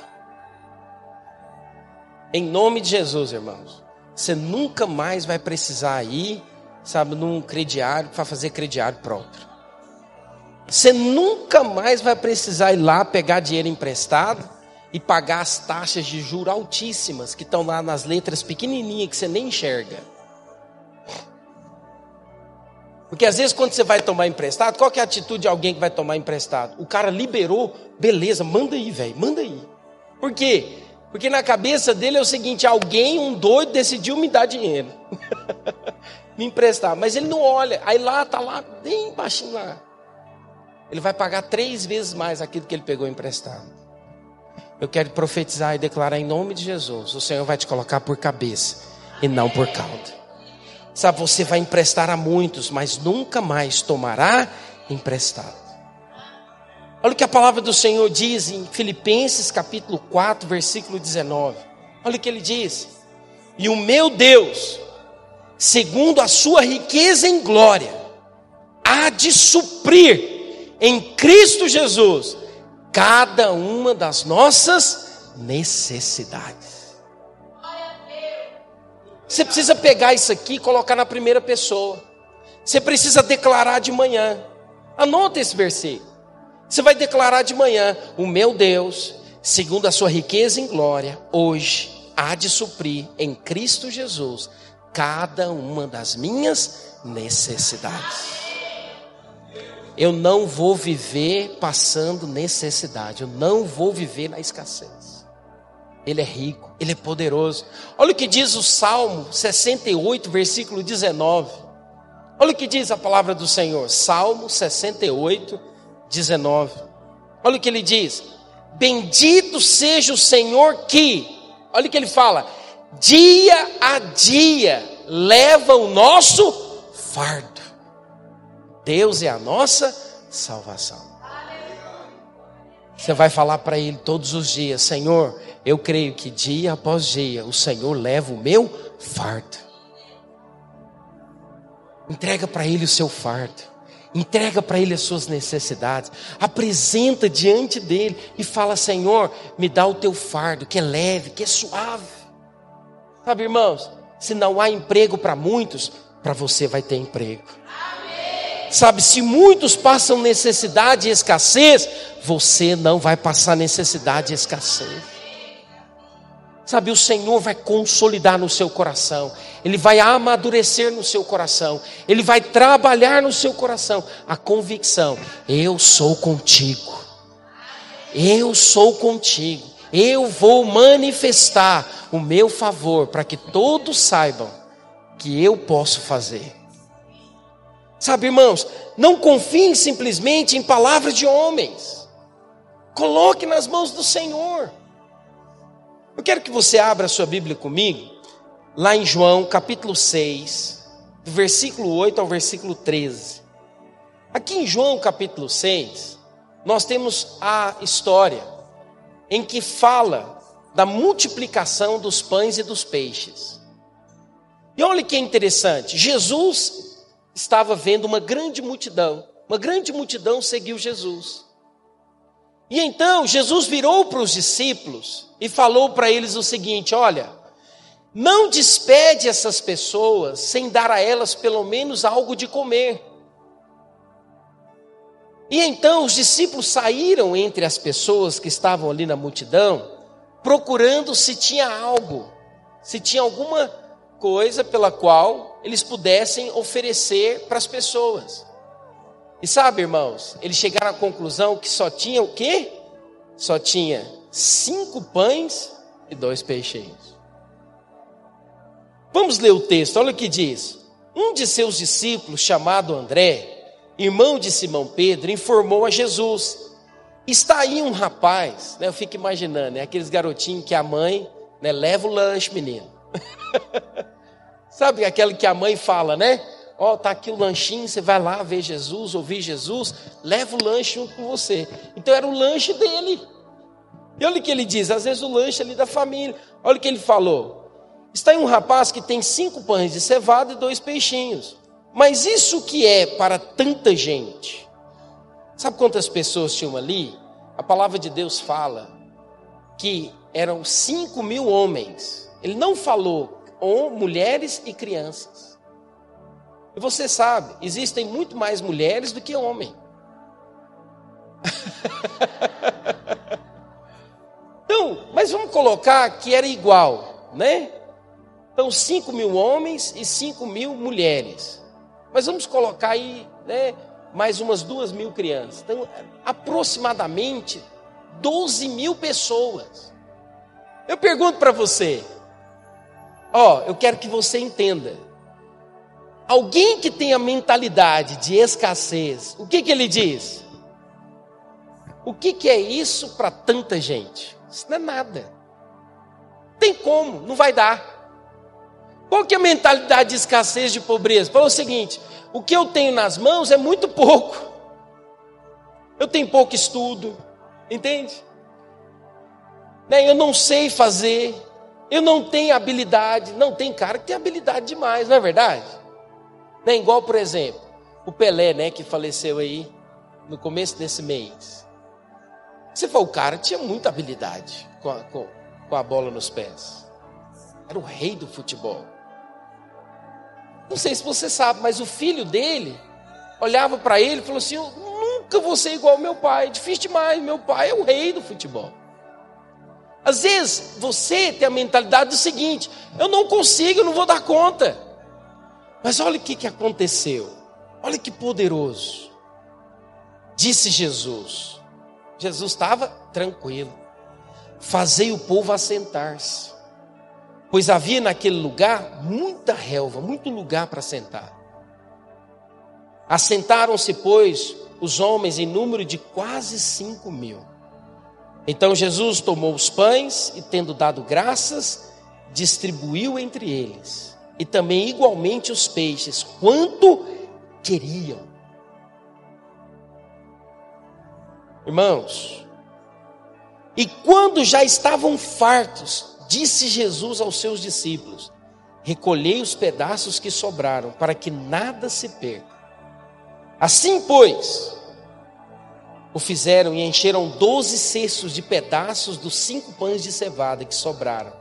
Em nome de Jesus, irmãos. Você nunca mais vai precisar ir, sabe, num crediário para fazer crediário próprio. Você nunca mais vai precisar ir lá pegar dinheiro emprestado e pagar as taxas de juros altíssimas que estão lá nas letras pequenininhas que você nem enxerga. Porque às vezes quando você vai tomar emprestado, qual é a atitude de alguém que vai tomar emprestado? O cara liberou, beleza, manda aí, velho, manda aí. Por quê? Porque na cabeça dele é o seguinte: alguém, um doido, decidiu me dar dinheiro, [LAUGHS] me emprestar, mas ele não olha, aí lá tá lá, bem baixinho lá. Ele vai pagar três vezes mais aquilo que ele pegou emprestado. Eu quero profetizar e declarar em nome de Jesus: o Senhor vai te colocar por cabeça e não por cauda. Sabe, você vai emprestar a muitos, mas nunca mais tomará emprestado. Olha o que a palavra do Senhor diz em Filipenses capítulo 4, versículo 19. Olha o que ele diz: E o meu Deus, segundo a sua riqueza em glória, há de suprir em Cristo Jesus cada uma das nossas necessidades. Você precisa pegar isso aqui e colocar na primeira pessoa. Você precisa declarar de manhã. Anota esse versículo. Você vai declarar de manhã: O meu Deus, segundo a sua riqueza em glória, hoje há de suprir em Cristo Jesus cada uma das minhas necessidades. Eu não vou viver passando necessidade, eu não vou viver na escassez. Ele é rico, Ele é poderoso. Olha o que diz o Salmo 68, versículo 19. Olha o que diz a palavra do Senhor. Salmo 68, 19. Olha o que ele diz. Bendito seja o Senhor que, olha o que ele fala, dia a dia leva o nosso fardo. Deus é a nossa salvação. Você vai falar para ele todos os dias: Senhor, eu creio que dia após dia o Senhor leva o meu fardo. Entrega para ele o seu fardo. Entrega para ele as suas necessidades. Apresenta diante dele e fala: Senhor, me dá o teu fardo, que é leve, que é suave. Sabe, irmãos, se não há emprego para muitos, para você vai ter emprego. Sabe, se muitos passam necessidade e escassez, você não vai passar necessidade e escassez. Sabe, o Senhor vai consolidar no seu coração, Ele vai amadurecer no seu coração, Ele vai trabalhar no seu coração a convicção: eu sou contigo, eu sou contigo, eu vou manifestar o meu favor para que todos saibam que eu posso fazer. Sabe, irmãos, não confiem simplesmente em palavras de homens. Coloque nas mãos do Senhor. Eu quero que você abra a sua Bíblia comigo, lá em João capítulo 6, do versículo 8 ao versículo 13. Aqui em João capítulo 6, nós temos a história em que fala da multiplicação dos pães e dos peixes. E olha que interessante, Jesus estava vendo uma grande multidão. Uma grande multidão seguiu Jesus. E então Jesus virou para os discípulos e falou para eles o seguinte: Olha, não despede essas pessoas sem dar a elas pelo menos algo de comer. E então os discípulos saíram entre as pessoas que estavam ali na multidão, procurando se tinha algo, se tinha alguma coisa pela qual eles pudessem oferecer para as pessoas. E sabe, irmãos, eles chegaram à conclusão que só tinha o quê? Só tinha cinco pães e dois peixinhos. Vamos ler o texto, olha o que diz. Um de seus discípulos, chamado André, irmão de Simão Pedro, informou a Jesus: Está aí um rapaz, né? eu fico imaginando, né? aqueles garotinhos que a mãe né, leva o lanche, menino. [LAUGHS] Sabe aquele que a mãe fala, né? Ó, oh, tá aqui o lanchinho, você vai lá ver Jesus, ouvir Jesus, leva o lanche junto com você. Então era o lanche dele. E olha o que ele diz, às vezes o lanche ali da família. Olha o que ele falou. Está aí um rapaz que tem cinco pães de cevada e dois peixinhos. Mas isso que é para tanta gente? Sabe quantas pessoas tinham ali? A palavra de Deus fala que eram cinco mil homens. Ele não falou mulheres e crianças. E você sabe, existem muito mais mulheres do que homens. [LAUGHS] então, mas vamos colocar que era igual, né? Então, 5 mil homens e 5 mil mulheres. Mas vamos colocar aí, né? Mais umas duas mil crianças. Então, aproximadamente 12 mil pessoas. Eu pergunto para você, ó, eu quero que você entenda. Alguém que tem a mentalidade de escassez, o que, que ele diz? O que, que é isso para tanta gente? Isso não é nada. Tem como, não vai dar. Qual que é a mentalidade de escassez, de pobreza? Fala o seguinte: o que eu tenho nas mãos é muito pouco. Eu tenho pouco estudo, entende? Né, eu não sei fazer, eu não tenho habilidade. Não, tem cara que tem habilidade demais, não é verdade? Né, igual, por exemplo, o Pelé, né, que faleceu aí no começo desse mês. Você falou, o cara tinha muita habilidade com a, com, com a bola nos pés. Era o rei do futebol. Não sei se você sabe, mas o filho dele olhava para ele e falou assim: Eu nunca vou ser igual ao meu pai, difícil demais, meu pai é o rei do futebol. Às vezes você tem a mentalidade do seguinte: eu não consigo, eu não vou dar conta. Mas olha o que, que aconteceu, olha que poderoso. Disse Jesus, Jesus estava tranquilo, fazei o povo assentar-se pois havia naquele lugar muita relva, muito lugar para sentar. Assentaram-se, pois, os homens em número de quase cinco mil. Então Jesus tomou os pães e, tendo dado graças, distribuiu entre eles, e também igualmente os peixes, quanto queriam. Irmãos, e quando já estavam fartos, disse Jesus aos seus discípulos: Recolhei os pedaços que sobraram, para que nada se perca. Assim, pois, o fizeram e encheram doze cestos de pedaços dos cinco pães de cevada que sobraram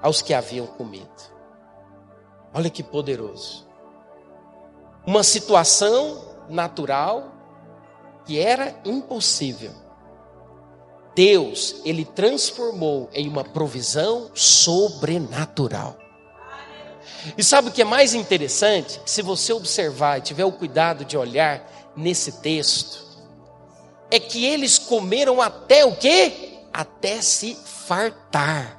aos que haviam comido. Olha que poderoso. Uma situação natural que era impossível Deus, ele transformou em uma provisão sobrenatural. E sabe o que é mais interessante? Se você observar e tiver o cuidado de olhar nesse texto, é que eles comeram até o quê? Até se fartar.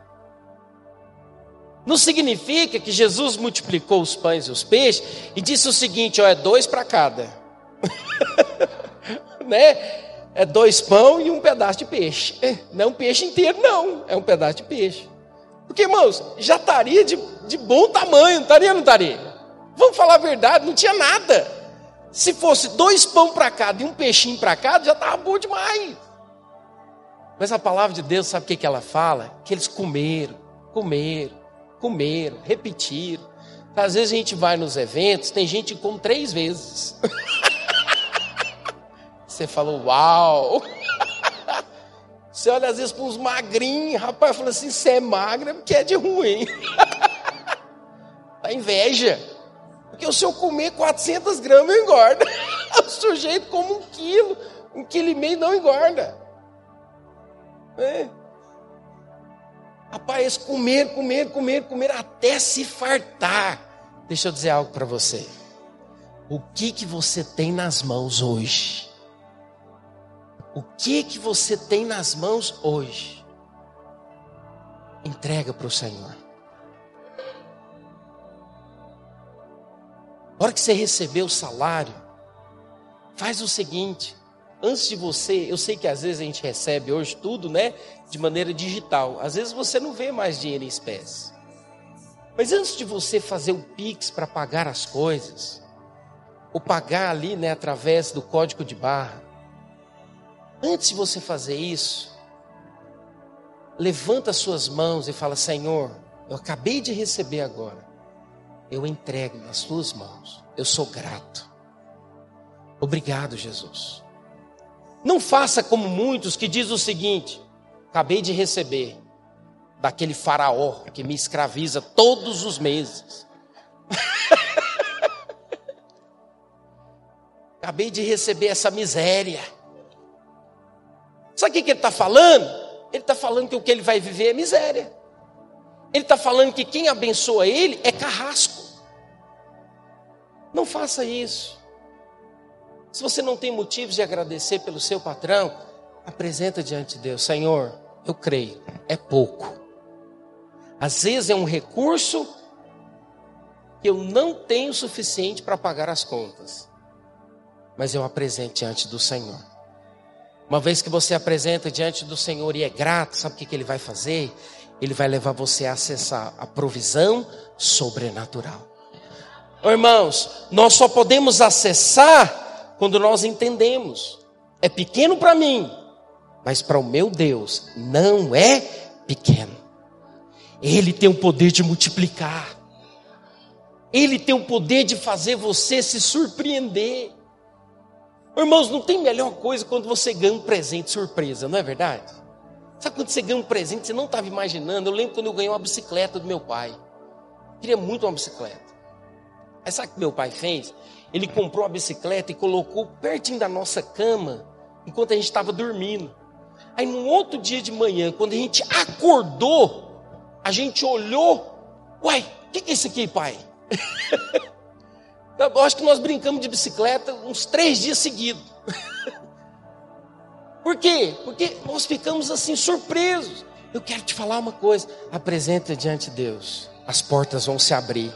Não significa que Jesus multiplicou os pães e os peixes e disse o seguinte: ó, é dois para cada. [LAUGHS] né? é dois pão e um pedaço de peixe. É, não é um peixe inteiro, não. É um pedaço de peixe. Porque, irmãos, já estaria de, de bom tamanho, estaria, não estaria? Vamos falar a verdade, não tinha nada. Se fosse dois pão para cada e um peixinho para cada, já estava bom demais. Mas a palavra de Deus, sabe o que, que ela fala? Que eles comeram, comeram, comeram, repetiram. Às vezes a gente vai nos eventos, tem gente que come três vezes. [LAUGHS] Você falou, uau! [LAUGHS] Você olha às vezes para uns magrinhos, rapaz, fala assim: você é magra porque é de ruim. [LAUGHS] Dá inveja. Porque o seu comer 400 gramas engorda. O sujeito come um quilo, um quilo e meio não engorda. É. Rapaz, comer, comer, comer, comer até se fartar. Deixa eu dizer algo para você. O que que você tem nas mãos hoje? O que que você tem nas mãos hoje? Entrega para o Senhor. A hora que você receber o salário, faz o seguinte: antes de você, eu sei que às vezes a gente recebe hoje tudo, né, de maneira digital. Às vezes você não vê mais dinheiro em espécie. Mas antes de você fazer o Pix para pagar as coisas, ou pagar ali, né, através do código de barra, antes de você fazer isso, levanta suas mãos e fala: Senhor, eu acabei de receber agora, eu entrego nas tuas mãos, eu sou grato. Obrigado, Jesus. Não faça como muitos que diz o seguinte: acabei de receber daquele faraó que me escraviza todos os meses. [LAUGHS] acabei de receber essa miséria. Sabe o que ele está falando? Ele está falando que o que ele vai viver é miséria. Ele está falando que quem abençoa ele é carrasco. Não faça isso. Se você não tem motivos de agradecer pelo seu patrão, apresenta diante de Deus: Senhor, eu creio, é pouco. Às vezes é um recurso que eu não tenho suficiente para pagar as contas, mas eu apresento diante do Senhor. Uma vez que você apresenta diante do Senhor e é grato, sabe o que, que Ele vai fazer? Ele vai levar você a acessar a provisão sobrenatural. Irmãos, nós só podemos acessar quando nós entendemos. É pequeno para mim, mas para o meu Deus não é pequeno. Ele tem o poder de multiplicar. Ele tem o poder de fazer você se surpreender. Irmãos, não tem melhor coisa quando você ganha um presente surpresa, não é verdade? Sabe quando você ganha um presente você não estava imaginando? Eu lembro quando eu ganhei uma bicicleta do meu pai. Queria muito uma bicicleta. Aí sabe o que meu pai fez? Ele comprou a bicicleta e colocou pertinho da nossa cama, enquanto a gente estava dormindo. Aí no outro dia de manhã, quando a gente acordou, a gente olhou, uai, o que, que é isso aqui, pai? [LAUGHS] Eu acho que nós brincamos de bicicleta uns três dias seguidos. [LAUGHS] Por quê? Porque nós ficamos assim surpresos. Eu quero te falar uma coisa: apresenta diante de Deus, as portas vão se abrir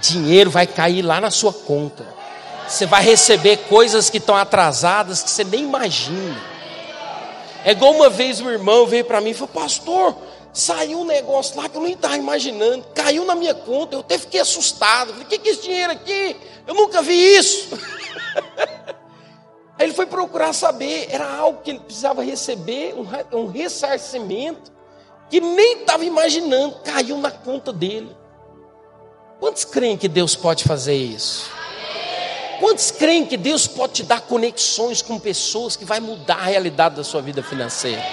dinheiro vai cair lá na sua conta. Você vai receber coisas que estão atrasadas que você nem imagina. É igual uma vez um irmão veio para mim e falou: Pastor, saiu um negócio lá que eu nem estava imaginando, caiu na minha conta. Eu até fiquei assustado. Falei: O que é esse dinheiro aqui? Eu nunca vi isso. [LAUGHS] Aí ele foi procurar saber, era algo que ele precisava receber, um ressarcimento, que nem estava imaginando, caiu na conta dele. Quantos creem que Deus pode fazer isso? Quantos creem que Deus pode te dar conexões com pessoas que vai mudar a realidade da sua vida financeira?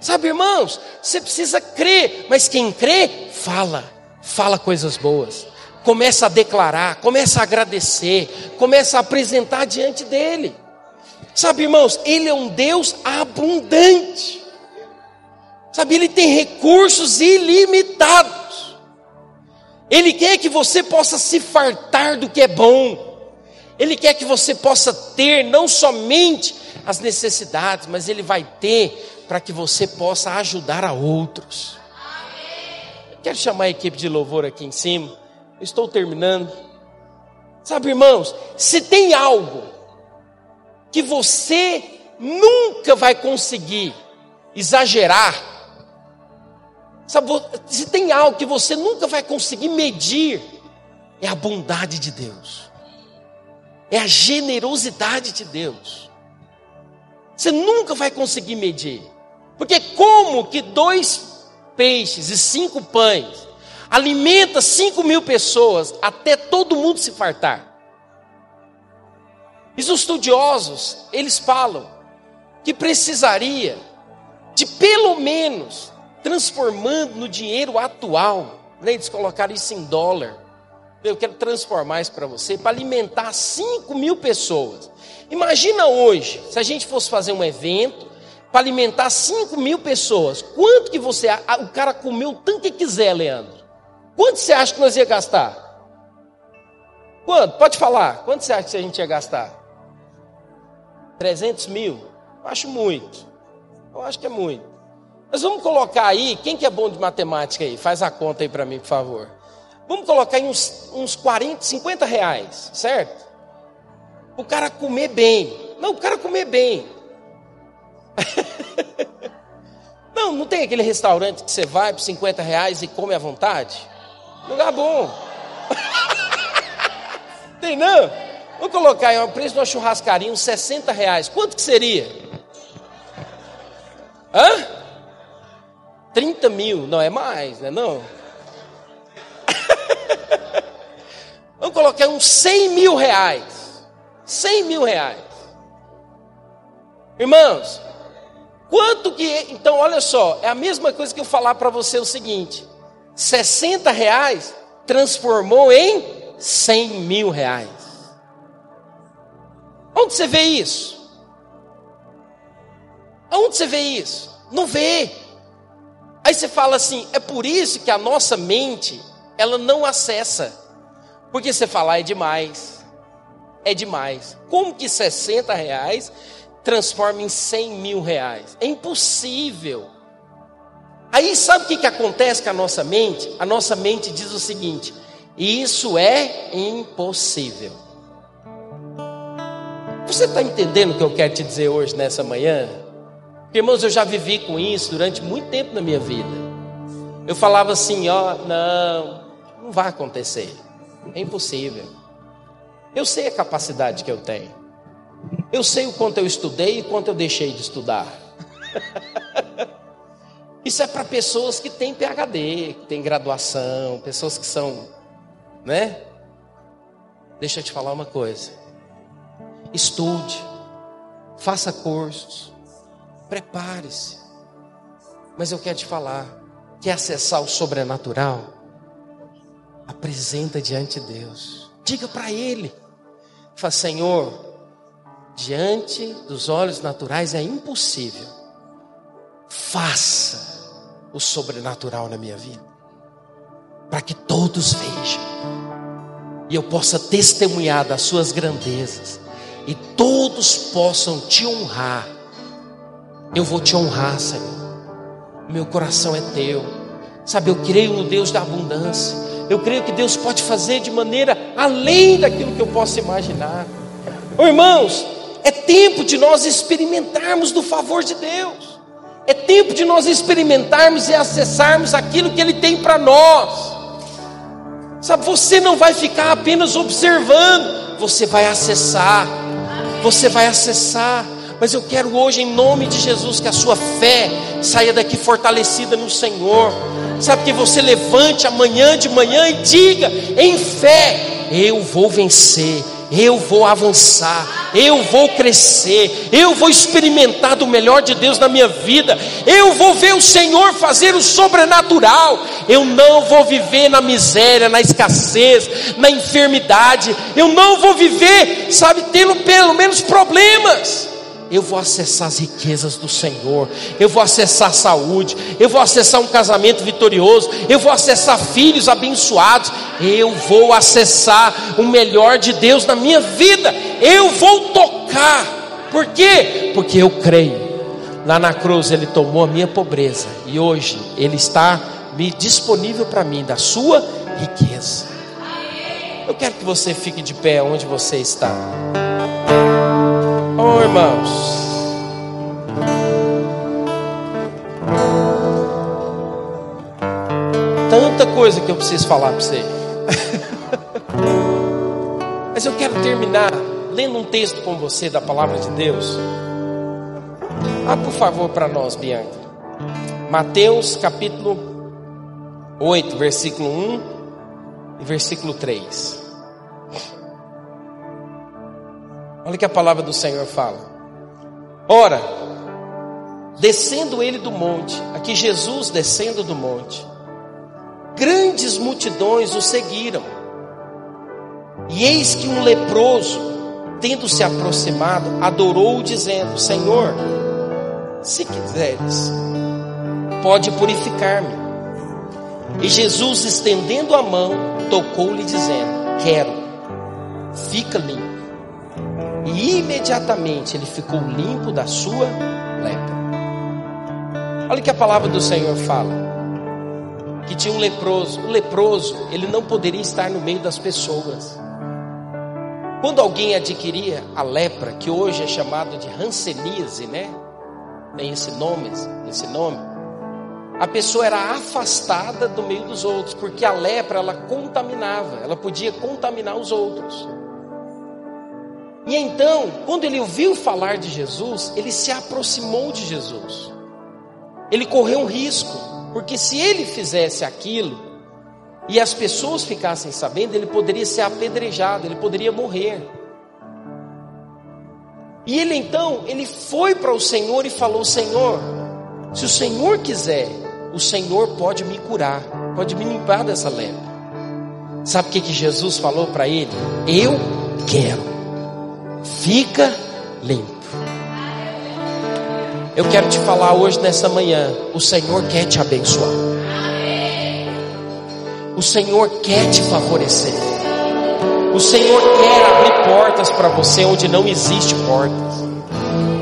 Sabe, irmãos, você precisa crer, mas quem crê, fala, fala coisas boas. Começa a declarar, começa a agradecer, começa a apresentar diante dele. Sabe, irmãos, ele é um Deus abundante. Sabe, ele tem recursos ilimitados. Ele quer que você possa se fartar do que é bom. Ele quer que você possa ter não somente as necessidades, mas Ele vai ter para que você possa ajudar a outros. Quero chamar a equipe de louvor aqui em cima. estou terminando. Sabe, irmãos, se tem algo que você nunca vai conseguir exagerar, Sabe, se tem algo que você nunca vai conseguir medir, é a bondade de Deus, é a generosidade de Deus. Você nunca vai conseguir medir, porque como que dois peixes e cinco pães alimenta cinco mil pessoas até todo mundo se fartar? Os estudiosos, eles falam que precisaria de pelo menos transformando no dinheiro atual. Né? Eles colocaram isso em dólar. Eu quero transformar isso para você, para alimentar 5 mil pessoas. Imagina hoje, se a gente fosse fazer um evento para alimentar 5 mil pessoas, quanto que você, o cara comeu tanto que quiser, Leandro? Quanto você acha que nós ia gastar? Quanto? Pode falar. Quanto você acha que a gente ia gastar? 300 mil? Eu acho muito. Eu acho que é muito. Mas vamos colocar aí, quem que é bom de matemática aí? Faz a conta aí para mim, por favor. Vamos colocar aí uns, uns 40, 50 reais, certo? O cara comer bem. Não, o cara comer bem. [LAUGHS] não, não tem aquele restaurante que você vai por 50 reais e come à vontade? Lugar bom. [LAUGHS] tem não? Vou colocar aí o preço de uma churrascaria, uns 60 reais. Quanto que seria? Hã? 30 mil, não é mais, né? Não. [LAUGHS] Vamos colocar uns 100 mil reais. 100 mil reais. Irmãos, quanto que. Então, olha só, é a mesma coisa que eu falar para você o seguinte: 60 reais transformou em 100 mil reais. Onde você vê isso? Aonde você vê isso? Não vê. Aí você fala assim, é por isso que a nossa mente, ela não acessa. Porque você fala, ah, é demais. É demais. Como que 60 reais transforma em 100 mil reais? É impossível. Aí sabe o que, que acontece com a nossa mente? A nossa mente diz o seguinte: isso é impossível. Você está entendendo o que eu quero te dizer hoje, nessa manhã? Irmãos, eu já vivi com isso durante muito tempo na minha vida. Eu falava assim: ó, não, não vai acontecer. É impossível. Eu sei a capacidade que eu tenho. Eu sei o quanto eu estudei e quanto eu deixei de estudar. [LAUGHS] Isso é para pessoas que têm PhD, que têm graduação, pessoas que são, né? Deixa eu te falar uma coisa. Estude, faça cursos, prepare-se. Mas eu quero te falar, quer acessar o sobrenatural? apresenta diante de Deus. Diga para Ele. Fala, Senhor, diante dos olhos naturais é impossível. Faça o sobrenatural na minha vida. Para que todos vejam. E eu possa testemunhar das suas grandezas. E todos possam te honrar. Eu vou te honrar, Senhor. Meu coração é teu. Sabe, eu creio no Deus da abundância. Eu creio que Deus pode fazer de maneira além daquilo que eu posso imaginar. Oh, irmãos, é tempo de nós experimentarmos do favor de Deus. É tempo de nós experimentarmos e acessarmos aquilo que Ele tem para nós. Sabe, você não vai ficar apenas observando, você vai acessar. Você vai acessar. Mas eu quero hoje, em nome de Jesus, que a sua fé saia daqui fortalecida no Senhor. Sabe que você levante amanhã de manhã e diga em fé: eu vou vencer, eu vou avançar, eu vou crescer, eu vou experimentar do melhor de Deus na minha vida, eu vou ver o Senhor fazer o sobrenatural, eu não vou viver na miséria, na escassez, na enfermidade, eu não vou viver, sabe, tendo pelo menos problemas eu vou acessar as riquezas do Senhor, eu vou acessar a saúde, eu vou acessar um casamento vitorioso, eu vou acessar filhos abençoados, eu vou acessar o melhor de Deus na minha vida, eu vou tocar, por quê? Porque eu creio. Lá na cruz ele tomou a minha pobreza e hoje ele está me disponível para mim da sua riqueza. Eu quero que você fique de pé onde você está. Oh, irmãos. Tanta coisa que eu preciso falar para você. [LAUGHS] Mas eu quero terminar lendo um texto com você da palavra de Deus. Ah, por favor, para nós, Bianca. Mateus capítulo 8, versículo 1 e versículo 3. Olha o que a palavra do Senhor fala. Ora, descendo ele do monte, aqui Jesus descendo do monte, grandes multidões o seguiram. E eis que um leproso, tendo se aproximado, adorou, dizendo: Senhor, se quiseres, pode purificar-me. E Jesus, estendendo a mão, tocou-lhe, dizendo: Quero, fica limpo. E imediatamente ele ficou limpo da sua lepra. Olha o que a palavra do Senhor fala. Que tinha um leproso. O leproso, ele não poderia estar no meio das pessoas. Quando alguém adquiria a lepra, que hoje é chamado de hanseníase, né? Tem esse nome, esse nome. A pessoa era afastada do meio dos outros, porque a lepra ela contaminava, ela podia contaminar os outros. E então, quando ele ouviu falar de Jesus, ele se aproximou de Jesus. Ele correu um risco, porque se ele fizesse aquilo, e as pessoas ficassem sabendo, ele poderia ser apedrejado, ele poderia morrer. E ele então, ele foi para o Senhor e falou: Senhor, se o Senhor quiser, o Senhor pode me curar, pode me limpar dessa lepra. Sabe o que, que Jesus falou para ele? Eu quero, fica limpo. Eu quero te falar hoje, nessa manhã, o Senhor quer te abençoar. O Senhor quer te favorecer. O Senhor quer abrir portas para você onde não existe portas.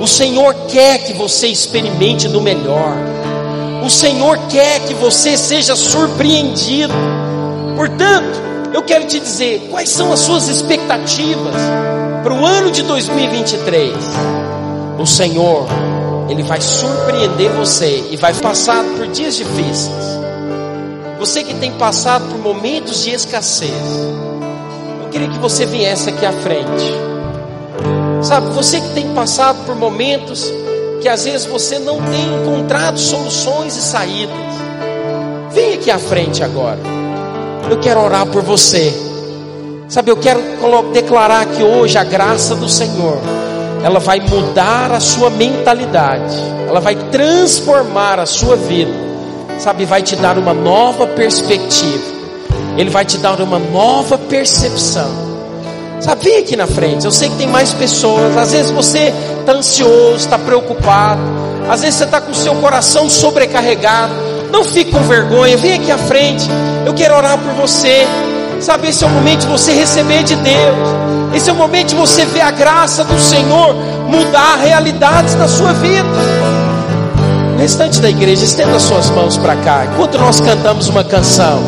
O Senhor quer que você experimente do melhor. O Senhor quer que você seja surpreendido. Portanto, eu quero te dizer quais são as suas expectativas para o ano de 2023. O Senhor, Ele vai surpreender você e vai passar por dias difíceis. Você que tem passado por momentos de escassez, eu queria que você viesse aqui à frente. Sabe, você que tem passado por momentos que às vezes você não tem encontrado soluções e saídas, vem aqui à frente agora. Eu quero orar por você. Sabe, eu quero declarar que hoje a graça do Senhor, ela vai mudar a sua mentalidade, ela vai transformar a sua vida sabe, vai te dar uma nova perspectiva. Ele vai te dar uma nova percepção. Sabe, vem aqui na frente. Eu sei que tem mais pessoas. Às vezes você está ansioso, está preocupado. Às vezes você está com o seu coração sobrecarregado. Não fique com vergonha. Vem aqui à frente. Eu quero orar por você. Sabe, esse é o momento de você receber de Deus. Esse é o momento de você ver a graça do Senhor mudar realidades na sua vida restante da igreja, estenda suas mãos para cá. Enquanto nós cantamos uma canção,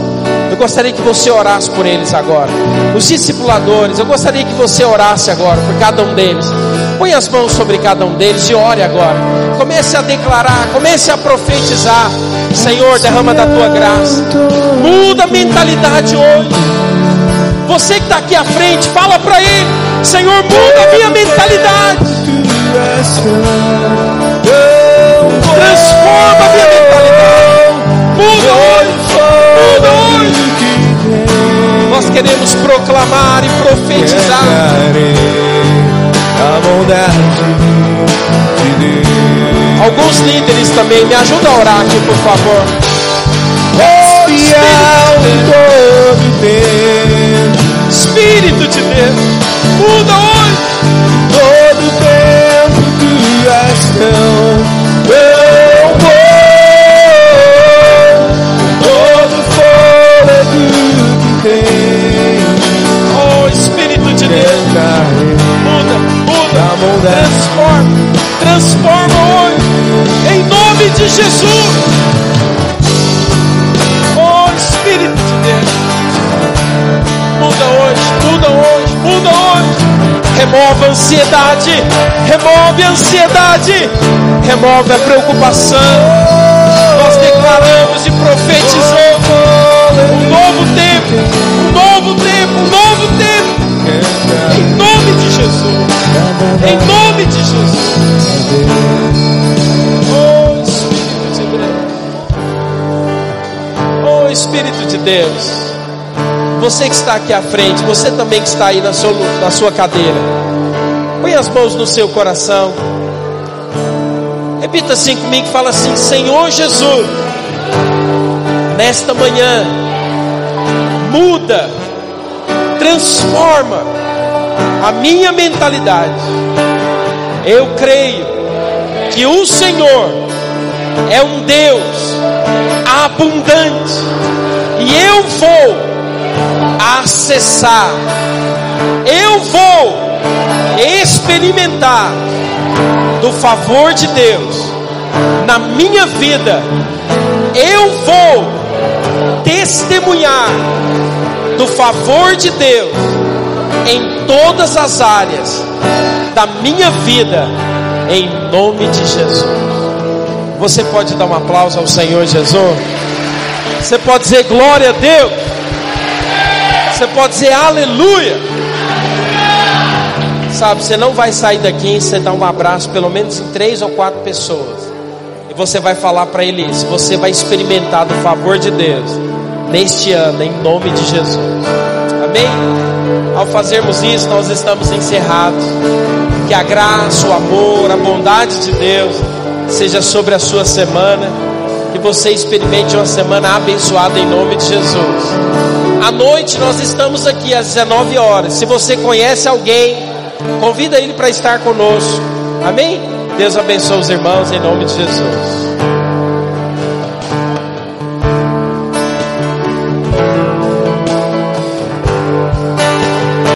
eu gostaria que você orasse por eles agora. Os discipuladores, eu gostaria que você orasse agora por cada um deles. Põe as mãos sobre cada um deles e ore agora. Comece a declarar, comece a profetizar. Senhor, derrama da tua graça. Muda a mentalidade hoje. Você que está aqui à frente, fala para ele: Senhor, muda a minha mentalidade. Transforma a minha mentalidade. Muda hoje. Muda hoje. Nós queremos proclamar e profetizar. A bondade de Deus. Alguns líderes também me ajudam a orar aqui, por favor. Espírito, todo tempo. Espírito de Deus, muda hoje. Todo tempo tu és tão transforma, transforma hoje, em nome de Jesus. Oh Espírito de Deus, muda hoje, muda hoje, muda hoje. Remove a ansiedade, remove a ansiedade, remove a preocupação. Nós declaramos e profetizamos Em nome de Jesus. Oh Espírito de Deus. Oh Espírito de Deus. Você que está aqui à frente, você também que está aí na sua, na sua cadeira. Põe as mãos no seu coração. Repita assim comigo, fala assim: Senhor Jesus, nesta manhã, muda, transforma a minha mentalidade. Eu creio que o Senhor é um Deus abundante e eu vou acessar, eu vou experimentar do favor de Deus na minha vida. Eu vou testemunhar do favor de Deus em todas as áreas da minha vida, em nome de Jesus. Você pode dar um aplauso ao Senhor Jesus? Você pode dizer glória a Deus? Você pode dizer aleluia? Sabe, você não vai sair daqui você dar um abraço pelo menos em três ou quatro pessoas. E você vai falar para ele isso. Você vai experimentar do favor de Deus neste ano, em nome de Jesus. Amém? Ao fazermos isso, nós estamos encerrados. Que a graça, o amor, a bondade de Deus seja sobre a sua semana. Que você experimente uma semana abençoada em nome de Jesus. À noite nós estamos aqui às 19 horas. Se você conhece alguém, convida ele para estar conosco. Amém? Deus abençoe os irmãos em nome de Jesus.